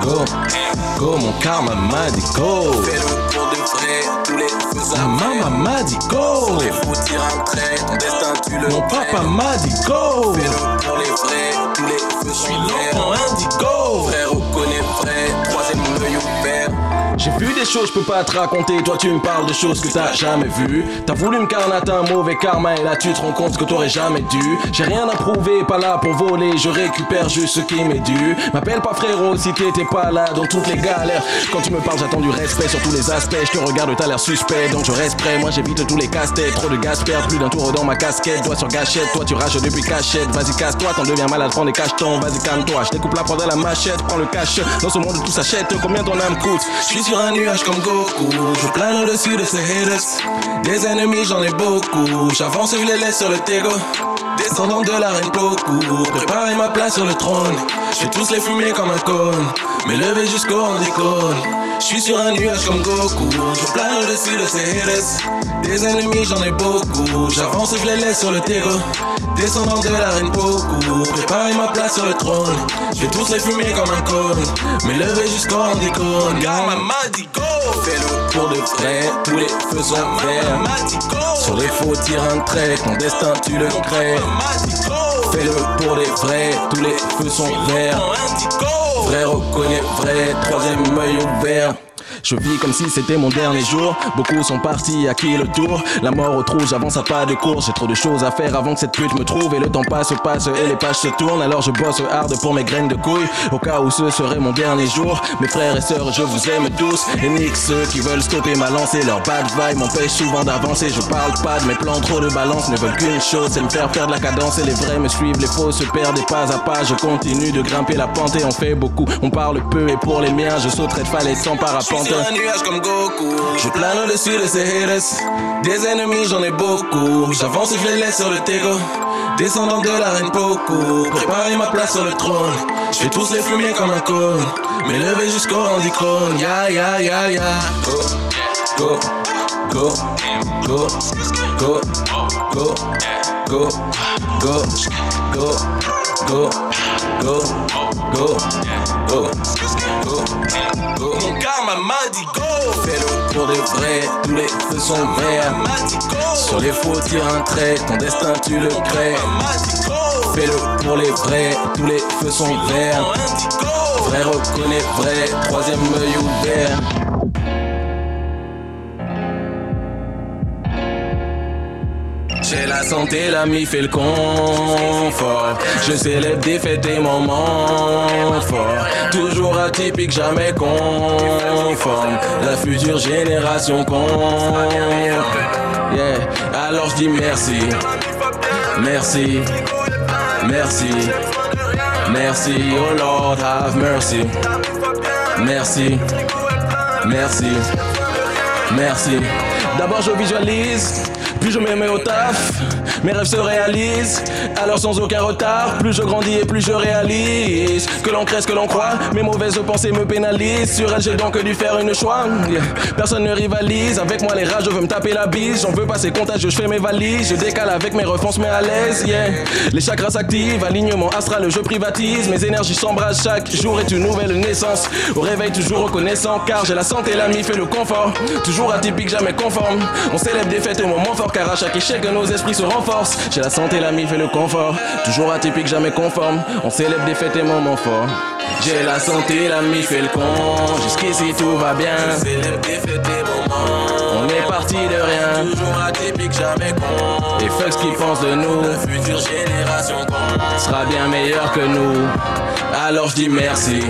go, go, mon karma m'a dit go. Fais-le pour de vrai, tous les feux Ta maman m'a dit go. Il faut tirer un trait, ton destin tu le Mon papa m'a dit go. Fais-le pour les vrais, tous les feux Je suis sont l'enfant indigo. Frère, reconnaît vrai, troisième œil ouvert. J'ai vu des choses, je peux pas te raconter. Toi, tu me parles de choses que t'as jamais vues. T'as voulu me carnater un mauvais karma et là tu te rends compte que t'aurais jamais dû. J'ai rien à prouver, pas là pour voler. Je récupère juste ce qui m'est dû. M'appelle pas frérot si t'étais pas là dans toutes les galères. Quand tu me parles, j'attends du respect sur tous les aspects. Je te regarde, t'as l'air suspect, donc je reste prêt. Moi, j'évite tous les casse-têtes. Trop de gaz perd, plus d'un tour dans ma casquette. Doigt sur gâchette, toi tu rages depuis cachette. Vas-y, casse-toi, t'en deviens malade, prends des cachetons. Vas-y, calme-toi, je découpe la prendre la machette. Prends le cash, dans ce monde tout s'achète. Combien ton âme coûte? Je suis sur un nuage comme Goku, je plane au-dessus de ces haters. Des ennemis, j'en ai beaucoup. J'avance et je les laisse sur le tego. Descendant de la reine Poku, préparer ma place sur le trône. Je tous les fumer comme un cône, mais lever jusqu'au on. Je suis sur un nuage comme Goku, je plane au-dessus de ces. Des ennemis, j'en ai beaucoup. J'avance et je les laisse sur le tego. Descendant de la reine Poku, préparer ma place sur le trône. Je vais tous les fumer comme un cône, mais lever jusqu'au on déconne. Gamma m'a go, fais-le pour de vrai. Tous les feux sont verts. sur les faux tire un trait. Ton destin tu le crées. fais-le pour les vrais. Tous les feux sont verts. Vrai reconnaît vrai, troisième œil ouvert. Je vis comme si c'était mon dernier jour. Beaucoup sont partis, à qui le tour? La mort au trou, j'avance à pas de course. J'ai trop de choses à faire avant que cette pute me trouve. Et le temps passe, passe et les pages se tournent. Alors je bosse hard pour mes graines de couilles. Au cas où ce serait mon dernier jour. Mes frères et sœurs, je vous aime tous. Et nique ceux qui veulent stopper ma lancée. Leur bad vibe m'empêche souvent d'avancer. Je parle pas de mes plans, trop de balance. Ne veulent qu'une chose, c'est me faire perdre la cadence. Et les vrais me suivent, les faux se perdent. Pas à pas, je continue de grimper la pente. Et on fait beaucoup, on parle peu. Et pour les miens, je sauterai de falaise sans parapente. Un nuage comme Goku, je plane au-dessus de ces haters. Des ennemis, j'en ai beaucoup. J'avance et je les laisse sur le tego. Descendant de la reine Poku, préparer ma place sur le trône. Je vais tous les fumer comme un cône. M'élever jusqu'au handicrone. Ya ya ya ya. Go, go, go, go, go, go, go, go, go, go, go, go, go, go. Mon karma m'a dit go. Fais-le pour de vrai, tous les feux sont verts. Sur les faux tire un trait, ton destin tu le crées. Fais-le pour les vrais, tous les feux sont verts. Vrai reconnaît vrai, troisième œil ouvert. J'ai la santé, l'ami fait le confort. Je célèbre des fêtes et moments forts. Toujours atypique, jamais conforme. La future génération compte. Yeah. Alors je dis merci. Merci. Merci. Merci. Oh Lord, have mercy. Merci. Merci. Merci. D'abord je visualise. Plus je me mets au taf, mes rêves se réalisent. Alors sans aucun retard, plus je grandis et plus je réalise. Que l'on crée ce que l'on croit, mes mauvaises pensées me pénalisent. Sur elles, j'ai donc dû faire une choix. Personne ne rivalise, avec moi les rats, je veux me taper la bise. J'en veux passer contagieux, je fais mes valises. Je décale avec mes refs, on se met à l'aise. Yeah. Les chakras s'activent, alignement astral, je privatise. Mes énergies s'embrassent, chaque jour est une nouvelle naissance. Au réveil, toujours reconnaissant, car j'ai la santé, l'ami fait le confort. Toujours atypique, jamais conforme. On célèbre des fêtes et moments car à chaque échec nos esprits se renforcent. J'ai la santé, l'ami fait le confort. Toujours atypique, jamais conforme. On célèbre des fêtes et moments forts. J'ai la santé, l'ami fait le con. Jusqu'ici tout va bien. On est parti de rien. Toujours atypique, jamais con. Et fuck ce qu'ils pensent de nous. La future génération sera bien meilleure que nous. Alors je dis merci.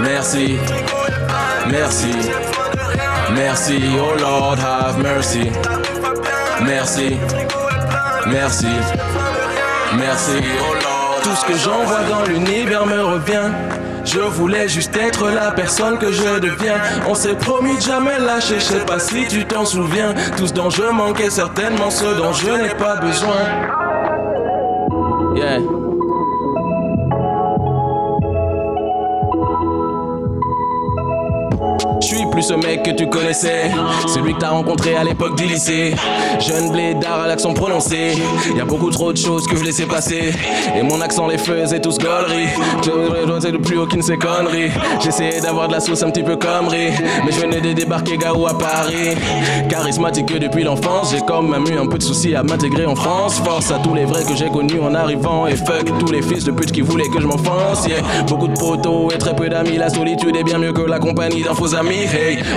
Merci. Merci. Merci. Oh Lord, have mercy. Merci, merci, merci. Tout ce que j'envoie dans l'univers me revient. Je voulais juste être la personne que je deviens. On s'est promis de jamais lâcher, je sais pas si tu t'en souviens. Tout ce dont je manquais, certainement ce dont je n'ai pas besoin. Yeah. Plus ce mec que tu connaissais, celui que t'as rencontré à l'époque du lycée. Jeune blédard à l'accent prononcé, y a beaucoup trop de choses que je laissais passer. Et mon accent les faisait tous gauleries. Je de plus aucune ces conneries. J'essayais d'avoir de la sauce un petit peu comme riz, mais je venais de débarquer Gao à Paris. Charismatique depuis l'enfance, j'ai comme même eu un peu de soucis à m'intégrer en France. Force à tous les vrais que j'ai connus en arrivant et fuck tous les fils de pute qui voulaient que je m'enfonce. Beaucoup de potos et très peu d'amis, la solitude est bien mieux que la compagnie d'un faux ami.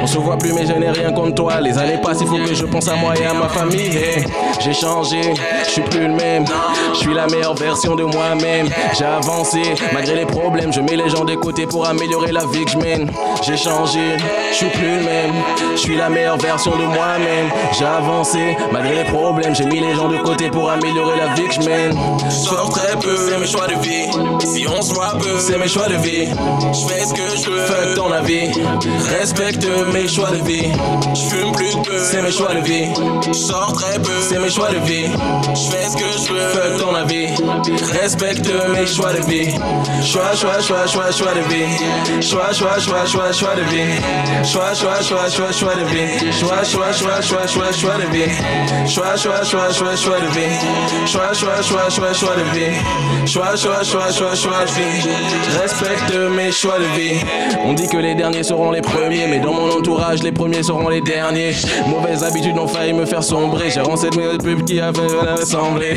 On se voit plus mais je n'ai rien contre toi. Les années passent, il faut que je pense à moi et à ma famille. Hey, j'ai changé, je suis plus le même. Je suis la meilleure version de moi-même. J'ai avancé malgré les problèmes. Je mets les gens de côté pour améliorer la vie que je mène. J'ai changé, je suis plus le même. Je suis la meilleure version de moi-même. J'ai avancé malgré les problèmes. J'ai mis les gens de côté pour améliorer la vie que je mène. Sors très peu, c'est mes choix de vie. Si on se voit peu, C'est mes choix de vie. je fais ce que je veux. Fuck ton avis. Respecte mes choix de vie. Je fume plus de. C'est mes choix de vie. Je sors très peu. C'est mes choix de vie. Je fais ce que je veux. Fuck ton avis. Respecte mes choix de vie. Choix, choix, choix, choix, choix de vie. Choix, choix, choix, choix, choix de vie. Choix, choix, choix, choix, choix de vie. Choix, choix, choix, choix, choix, choix de vie. Choix, choix, choix, choix, choix de vie. Choix, choix, choix, choix, choix de vie. Choix, choix, choix, choix, choix de vie. Respecte mes choix de vie. On dit que les derniers seront les premiers, mais dans mon entourage, les premiers seront les derniers. Mauvaises habitudes ont failli me faire sombrer. J'ai cette de pub qui avait assemblée.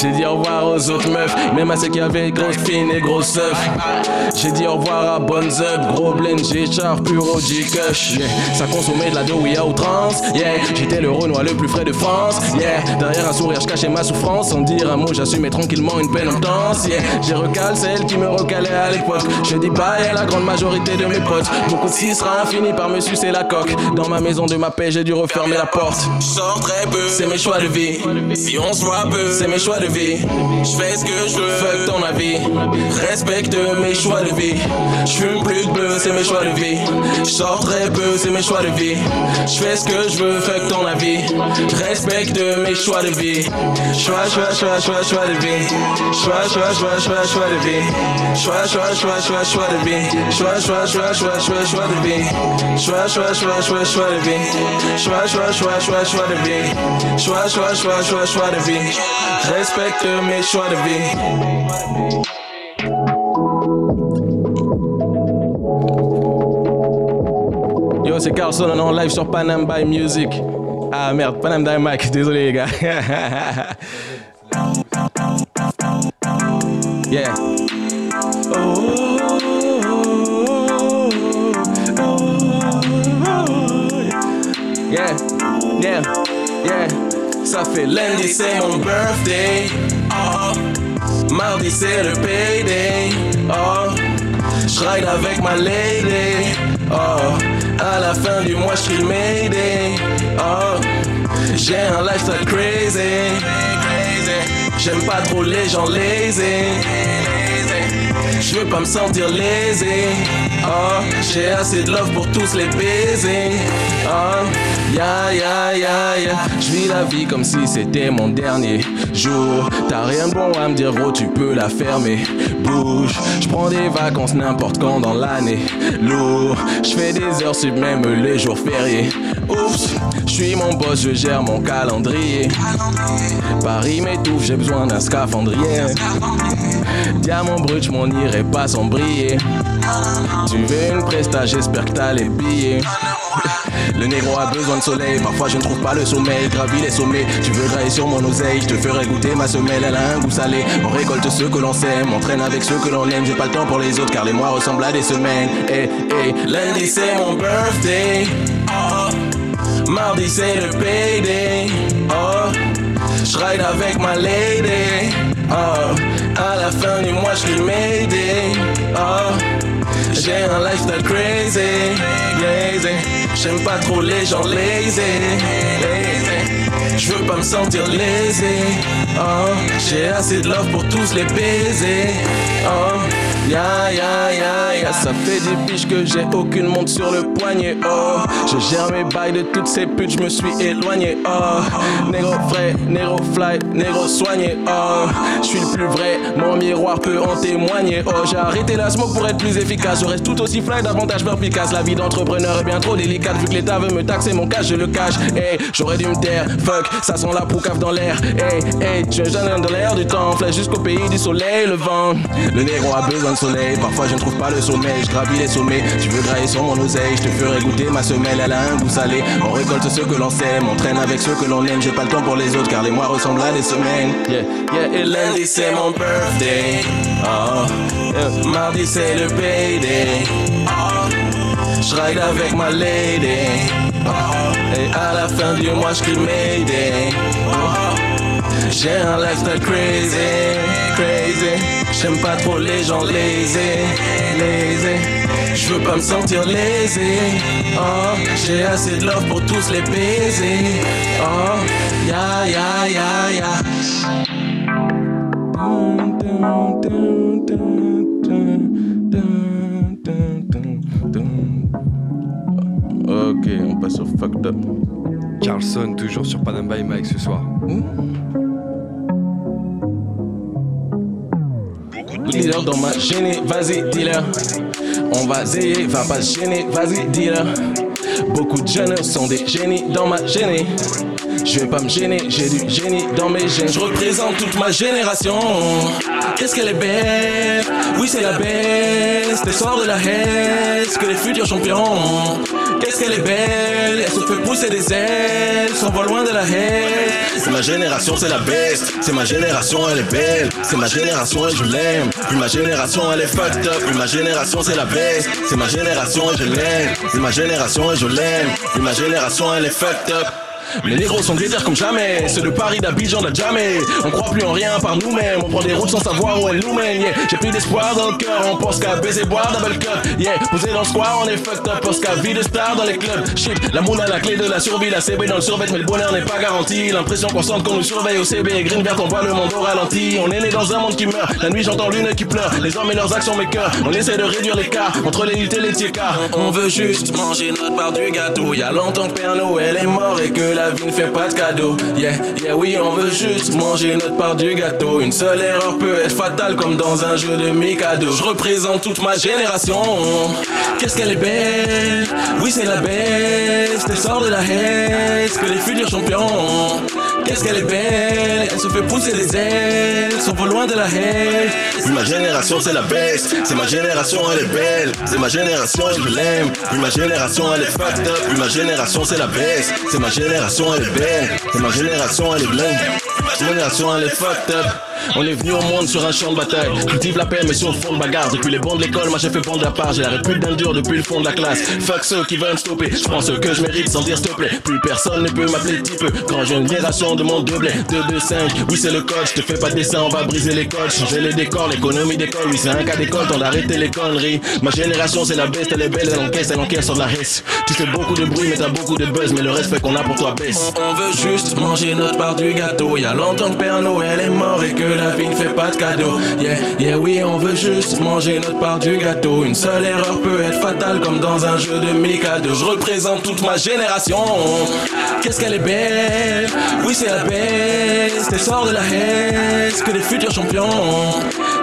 J'ai dit au revoir aux autres meufs, même à ceux qui avaient grosses fines et grosses œufs. J'ai dit au revoir à Bonnes Up, gros blend, j'ai char, puro, G-Cush. Yeah. Ça consommait de la douille à outrance. Yeah, j'étais le Renoir le plus frais de France. Yeah, derrière un sourire, je cachais ma souffrance. Sans dire un mot, j'assumais tranquillement une peine intense. Yeah, j'ai recalé celle qui me recalait à l'époque. Je dis bye à la grande majorité de mes potes. Beaucoup de sera par me sucer la coque. Dans ma maison de ma paix, j'ai dû refermer la porte. Sors très peu, C'est mes choix de vie. si on se voit peu, C'est mes choix de vie. je fais ce que je veux. Fuck ton avis. Respecte mes choix de vie. Je fume plus de bleu, c'est mes choix de vie. Je sors très peu, c'est mes choix de vie. Je fais ce que je veux, fuck ton avis. Respecte mes choix de vie. Choix, choix, choix, choix, choix de vie. Choix, choix, choix, choix, choix de vie. Choix, choix, choix, choix, choix de vie. Choix, choix, choix, choix, choix, choix de vie. Choix, choix, choix, choix, choix de vie. Choix, choix, choix, choix, choix de vie. Choix, choix, choix, choix, choix de vie. Respecte mes choix de vie. Yo, c'est Carlson, en live sur Panam by Music. Ah merde, Panam by Mike, désolé les gars. yeah. Yeah, yeah, yeah. Ça fait lundi, c'est mon birthday. Oh. Mardi, c'est le payday. Oh. Je ride avec ma lady. Oh. À la fin du mois, je le mayday. Oh. J'ai un lifestyle crazy. J'aime pas trop les gens lazy. Je veux pas me sentir lésé. Oh, j'ai assez de love pour tous les baiser. Oh, ya ya ya ya. Je vis la vie comme si c'était mon dernier jour. T'as rien de bon à me dire, gros, tu peux la fermer. Bouge, je prends des vacances n'importe quand dans l'année. Lourd, je fais des heures sub même les jours fériés. Oups, je suis mon boss, je gère mon calendrier. Paris m'étouffe, j'ai besoin d'un scaphandrier. Diamant brut, je m'en irai pas sans briller. Tu veux une presta, j'espère que t'as les billets. Le négro a besoin de soleil, parfois je ne trouve pas le sommeil, gravis les sommets. Tu veux grailler sur mon oseille, je te ferai goûter ma semelle, elle a un goût salé. On récolte ce que l'on sème, on traîne avec ceux que l'on aime. J'ai pas le temps pour les autres car les mois ressemblent à des semaines. Eh, eh, lundi c'est mon birthday. Oh. Mardi c'est le payday. Oh. Je ride avec ma lady. Oh. À la fin du mois, je crie Mayday. Oh. J'ai un lifestyle crazy. Lazy. J'aime pas trop les gens lazy. lazy. Je veux pas me sentir lésé. Oh. J'ai assez de love pour tous les baiser. Oh. Ya ya ya ya. Ça fait des piges que j'ai aucune montre sur le poignet. Oh Je gère mes bails de toutes ces putes Je me suis éloigné. Oh Négro frais, négro fly, négro soigné. Oh Je suis le plus vrai, mon miroir peut en témoigner. Oh j'ai arrêté la smoke pour être plus efficace. Je reste tout aussi fly, davantage perspicace. La vie d'entrepreneur est bien trop délicate Vu que l'état veut me taxer mon cash, je le cache. Hey, j'aurais dû me taire, fuck, ça sent la poucave dans l'air. Hey, hey, je suis jeune dans l'air du temps. Flèche jusqu'au pays du soleil, le vent. Le négro a besoin parfois je ne trouve pas le sommeil, je gravis les sommets, tu veux grailler sur mon oseille, je te ferai goûter ma semelle, elle a un goût salé, on récolte ce que l'on sème, on traîne avec ceux que l'on aime, j'ai pas le temps pour les autres car les mois ressemblent à des semaines. Yeah, yeah, et lundi c'est mon birthday, yeah. mardi c'est le payday, oh, je ride avec ma lady, oh, et à la fin du mois je crie mayday, j'ai un lifestyle crazy, crazy. J'aime pas trop les gens lazy, lazy. Je veux pas me sentir lésé. Oh, j'ai assez de love pour tous les baiser. Oh, ya ya ya ya. Ok, on passe au fucked up. Carlson, toujours sur Panam by Mike ce soir. Dealer dans ma gênée, vas-y dealer. On va zéyer, va pas se gêner, vas-y dealer. Beaucoup de jeunes sont des génies dans ma gênée. Je vais pas me gêner, j'ai du génie dans mes gènes. Je représente toute ma génération. Qu'est-ce qu'elle est belle, oui c'est la best. Des soirs de la haine, que les futurs champions. Qu'est-ce qu'elle est belle, elle se fait pousser des ailes, s'envole loin de la haine. C'est ma génération, c'est la best. C'est ma génération, elle est belle. C'est ma génération et je l'aime. Puis ma génération, elle est fucked up. Puis ma génération, c'est la best. C'est ma génération et je l'aime. C'est ma génération et je l'aime. Puis ma génération, elle est fucked up. Les négros sont déter comme jamais, ceux de Paris, d'Abidjan, de jamais. On croit plus en rien par nous-mêmes, on prend des routes sans savoir où elles nous mènent. Yeah. J'ai plus d'espoir dans le cœur, on pense qu'à baiser, boire, double cut. Yeah, posé dans le square, on est fucked up, pense qu'à vie de star dans les clubs. Shit, la moule a la clé de la survie, la CB dans le survêt, mais le bonheur n'est pas garanti. L'impression qu'on sente qu'on nous surveille au CB, green vert, on voit le monde au ralenti. On est né dans un monde qui meurt, la nuit j'entends l'une qui pleure. Les hommes et leurs actions, cœurs, on essaie de réduire l'écart entre les luttes et les tiers On veut juste manger notre part du gâteau. Y a longtemps que Père Noël est mort et que la vie ne fait pas de cadeau. Yeah, yeah, oui, on veut juste manger notre part du gâteau. Une seule erreur peut être fatale comme dans un jeu de Mikado. Je représente toute ma génération. Qu'est-ce qu'elle est belle, oui, c'est la best. Elle sort de la haine, que les futurs champions. Qu'est-ce qu'elle est belle, elle se fait pousser des ailes, s'envole loin de la haine. Puis ma génération, c'est la best. C'est ma génération, elle est belle. C'est ma génération je l'aime. Puis ma génération, elle est fucked up. Puis ma génération, c'est la best. C'est ma génération, elle est belle. C'est ma génération, elle est blême. Ma génération, elle est fucked up. On est venu au monde sur un champ de bataille. Cultive la paix, mais sur le fond de bagarre. Depuis les bancs de l'école, moi j'ai fait prendre la part. J'ai la répute d'un dur depuis le fond de la classe. Fuck ceux qui veulent me stopper. Je prends ce que je mérite sans dire s'il te plaît. Plus personne ne peut m'appeler type. Quand j'ai une génération de mon blé 2, 2, 5. Oui, c'est le. Je te fais pas de dessin, on va briser les codes. Changer les décors, l'économie d'école. Oui, c'est un cas d'école, t'en arrêter les conneries. Ma génération, c'est la best, elle est belle, elle encaisse, elle encaisse sur la reste. Tu fais beaucoup de bruit, mais t'as beaucoup de buzz. Mais le respect qu'on a pour toi baisse. On veut juste manger notre part du gâteau. Y a longtemps que Père Noël est mort et que la vie ne fait pas de cadeau. Yeah, yeah, oui, on veut juste manger notre part du gâteau. Une seule erreur peut être fatale comme dans un jeu de Mikado. Je représente toute ma génération. Qu'est-ce qu'elle est belle, oui, c'est la. Elle sort de la haine, que les futurs champions.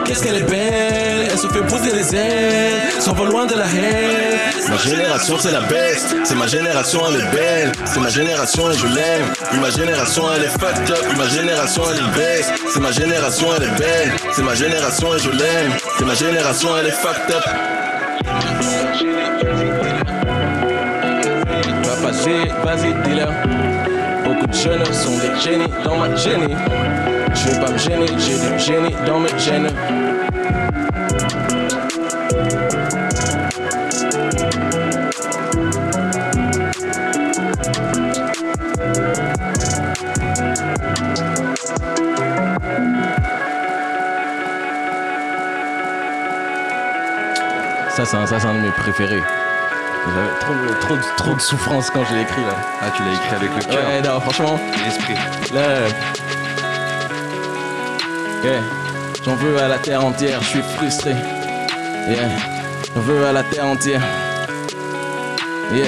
Qu'est-ce qu'elle est belle, elle se fait pousser les ailes, s'envole loin de la haine. Ma génération, c'est la best. C'est ma génération, elle est belle. C'est ma génération et je l'aime. Ma génération, elle est fucked up. Ma génération, elle est best. C'est ma génération, elle est belle. C'est ma génération et je l'aime. C'est ma génération, elle est fucked up. Papa vas-y, dis-leur. Beaucoup de jeunes sont des génies dans ma génie. Je vais pas me gêner, j'ai du génie dans mes gènes. Ça, c'est un, ça, c'est un de mes préférés. J'avais trop, de- trop, de- trop de souffrance quand je l'ai écrit là. Ah, tu l'as écrit avec le cœur Ouais, non, franchement, l'esprit. là. Yeah. J'en veux à la terre entière, je suis frustré. Yeah. J'en veux à la terre entière. Yeah.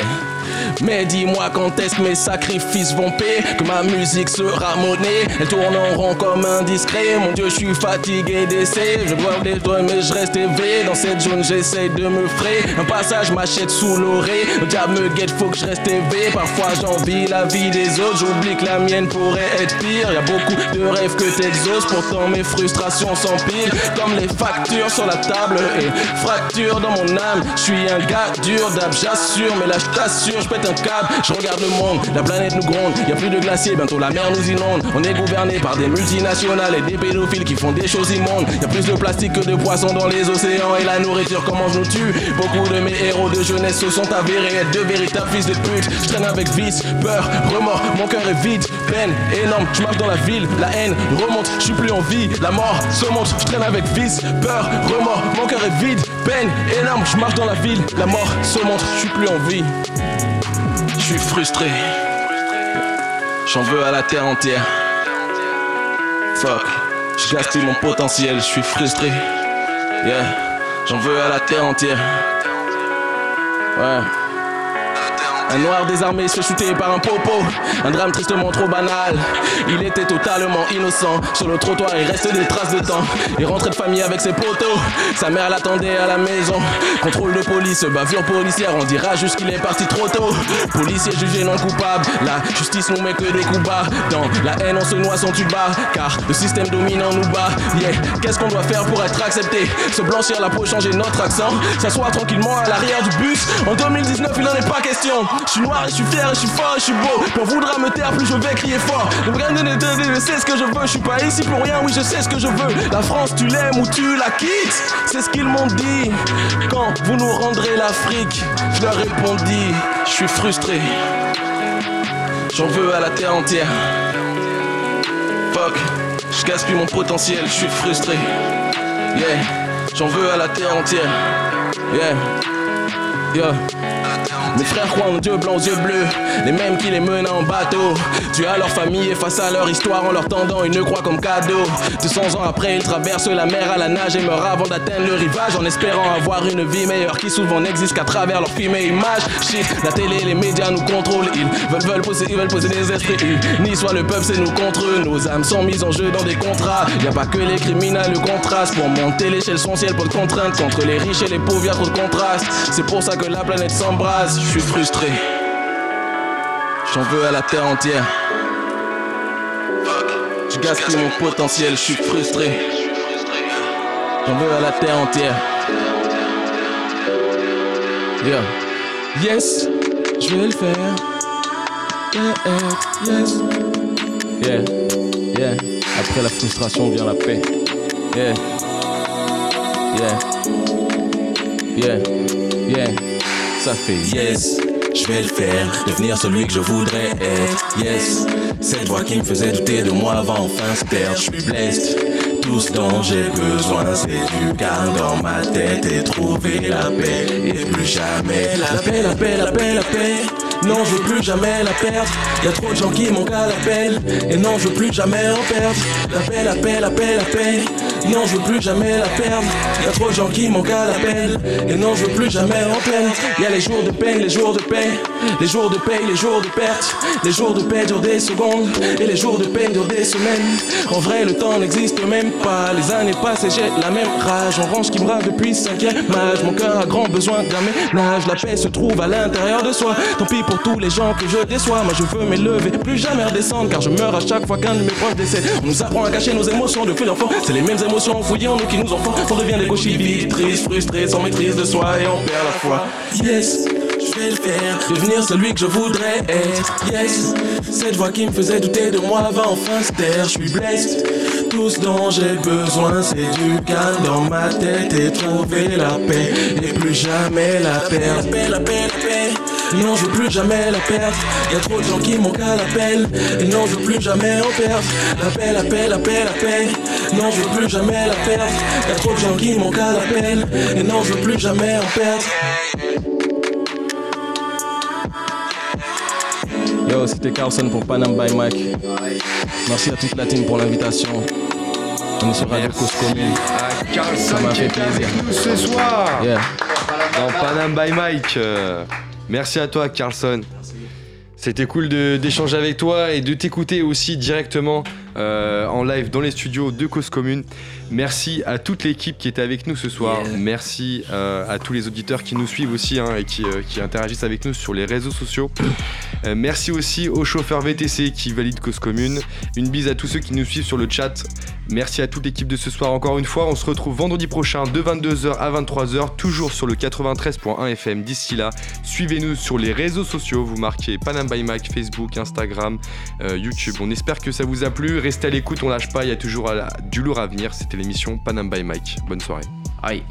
Mais dis-moi quand est-ce que mes sacrifices vont payer Que ma musique sera monnaie Elle tourne en rond comme un discret Mon dieu je suis fatigué d'essayer Je vois les doigts mais je reste éveillé. Dans cette zone j'essaye de me frayer. Un passage m'achète sous l'oreille. Le diable me guette faut que je reste éveillé. Parfois j'envie la vie des autres. J'oublie que la mienne pourrait être pire. Y a beaucoup de rêves que t'exauces. Pourtant mes frustrations s'empilent. Comme les factures sur la table Et fracture dans mon âme. Je suis un gars dur d'âme j'assure. Mais là je t'assure un câble Je regarde le monde, la planète nous gronde. Y a plus de glaciers, bientôt la mer nous inonde. On est gouverné par des multinationales Et des pédophiles qui font des choses immondes. Y a plus de plastique que de poissons dans les océans Et la nourriture comment je nous tue? Beaucoup de mes héros de jeunesse se sont avérés être de véritables fils de pute. Je traîne avec vice, peur, remords. Mon cœur est vide, peine énorme. Je marche dans la ville, la haine remonte. Je suis plus en vie, la mort se monte Je traîne avec vice, peur, remords. Mon cœur est vide, peine énorme. Je marche dans la ville, la mort se monte Je suis plus en vie suis frustré. J'en veux à la terre entière. Fuck. Je gaspille mon potentiel, je suis frustré. Yeah. J'en veux à la terre entière. Ouais. Un noir désarmé se shooter par un popo. Un drame tristement trop banal. Il était totalement innocent. Sur le trottoir, il restait des traces de temps. Il rentrait de famille avec ses poteaux. Sa mère l'attendait à la maison. Contrôle de police, bavure policière. On dira juste qu'il est parti trop tôt. Policier jugé non coupable. La justice nous met que des coups bas. Dans la haine, on se noie sans tuba. Car le système dominant nous bat. Yeah. Qu'est-ce qu'on doit faire pour être accepté? Se blanchir la peau, changer notre accent. S'asseoir tranquillement à l'arrière du bus. En 2019, il n'en est pas question. Je suis noir et je suis fier et je suis fort je suis beau. Plus on voudra me taire, plus je vais crier fort. Ne me je sais ce que je veux. Je suis pas ici pour rien, oui, je sais ce que je veux. La France, tu l'aimes ou tu la quittes? C'est ce qu'ils m'ont dit. Quand vous nous rendrez l'Afrique, je leur répondis. Je suis frustré. J'en veux à la terre entière. Fuck, je gaspille mon potentiel, je suis frustré. Yeah, j'en veux à la terre entière. Yeah, yeah. Mes frères croient en Dieu blanc yeux bleus, les mêmes qui les menent en bateau. Tu as leur famille et face à leur histoire en leur tendant une croix comme cadeau. 200 ans après, ils traversent la mer à la nage et meurent avant d'atteindre le rivage en espérant avoir une vie meilleure qui souvent n'existe qu'à travers leurs films et images. La télé, les médias nous contrôlent, ils veulent, veulent poser, ils veulent poser des esprits. Ni soit le peuple, c'est nous contre eux. Nos âmes sont mises en jeu dans des contrats. Y a pas que les criminels, le contraste. Pour monter l'échelle, son ciel, pas de contrainte. Contre les riches et les pauvres, y a trop de contraste. C'est pour ça que la planète s'embrase. Je suis frustré. J'en veux à la terre entière. Je gaspille mon potentiel, je suis frustré. J'en veux à la terre entière. Yeah. Yes, je vais le faire. Yeah, yeah, yes. Yeah, yeah. Après la frustration vient la paix. Yeah. Yeah. Yeah. Yeah. Ça fait yes. Je vais le faire, devenir celui que je voudrais être. Yes, cette voix qui me faisait douter de moi va enfin se perdre. Je suis blessed. Tout ce dont j'ai besoin, c'est du calme dans ma tête et trouver la paix. Et plus jamais la paix, la paix, la paix, la paix. Non, je veux plus jamais la perdre. Y a trop de gens qui manquent à l'appel. Et non, je veux plus jamais en perdre. La paix, la paix, la paix, la paix. Non, je veux plus jamais la perdre. Y a trop de gens qui manquent à l'appel. Et non, je veux plus jamais en perdre. Y a les jours de peine, les jours de paix. Les jours de paix, les jours de perte. Les jours de paix durent des secondes. Et les jours de peine durent des semaines. En vrai, le temps n'existe même pas. Les années passent et j'ai la même rage. En range qui me rave depuis cinquième âge. Mon cœur a grand besoin d'un ménage. La paix se trouve à l'intérieur de soi. Tant pis pour tous les gens que je déçois. Moi, je veux m'élever, plus jamais redescendre. Car je meurs à chaque fois qu'un de mes proches décède. On nous apprend à cacher nos émotions depuis l'enfant. C'est les mêmes émotions fouillées en nous qui nous en font. On devient des gauchis vides, frustrés, sans maîtrise de soi et on perd la foi. Yes. Je vais le faire, devenir celui que je voudrais être. Yes, cette voix qui me faisait douter de moi va enfin se taire. Je suis blessed. Tout ce dont j'ai besoin, c'est du calme dans ma tête et trouver la paix. Et plus jamais la perdre. La paix, la paix, la paix. Non, je veux plus jamais la perdre. Y a trop de gens qui manquent à l'appel. Et non, je veux plus jamais en perdre. La paix, la paix, la paix, la paix. Non, je veux plus jamais la perdre. Y a trop de gens qui manquent à l'appel. Et non, je veux plus jamais en perdre. Yo, c'était Carlson pour Panam by Mike. Merci à toute la team pour l'invitation. On est sur Radio Cause Commune. Ça m'a fait plaisir. ce soir Yeah. dans Panam by Mike. Euh, merci à toi, Carlson. C'était cool d'échanger avec toi et de t'écouter aussi directement en live dans les studios de Cause Commune. Merci à toute l'équipe qui était avec nous ce soir. Yeah. Merci euh, à tous les auditeurs qui nous suivent aussi hein, et qui, euh, qui interagissent avec nous sur les réseaux sociaux. Euh, merci aussi aux chauffeurs VTC qui valident Cause Commune. Une bise à tous ceux qui nous suivent sur le chat. Merci à toute l'équipe de ce soir encore une fois. On se retrouve vendredi prochain de 22h à 23h, toujours sur le 93.1 FM. D'ici là, suivez-nous sur les réseaux sociaux. Vous marquez Panam by Mike, Facebook, Instagram, YouTube. On espère que ça vous a plu. Restez à l'écoute, on lâche pas. Il y a toujours la- du lourd à venir. C'était l'émission Panam by Mike. Bonne soirée. Aïe.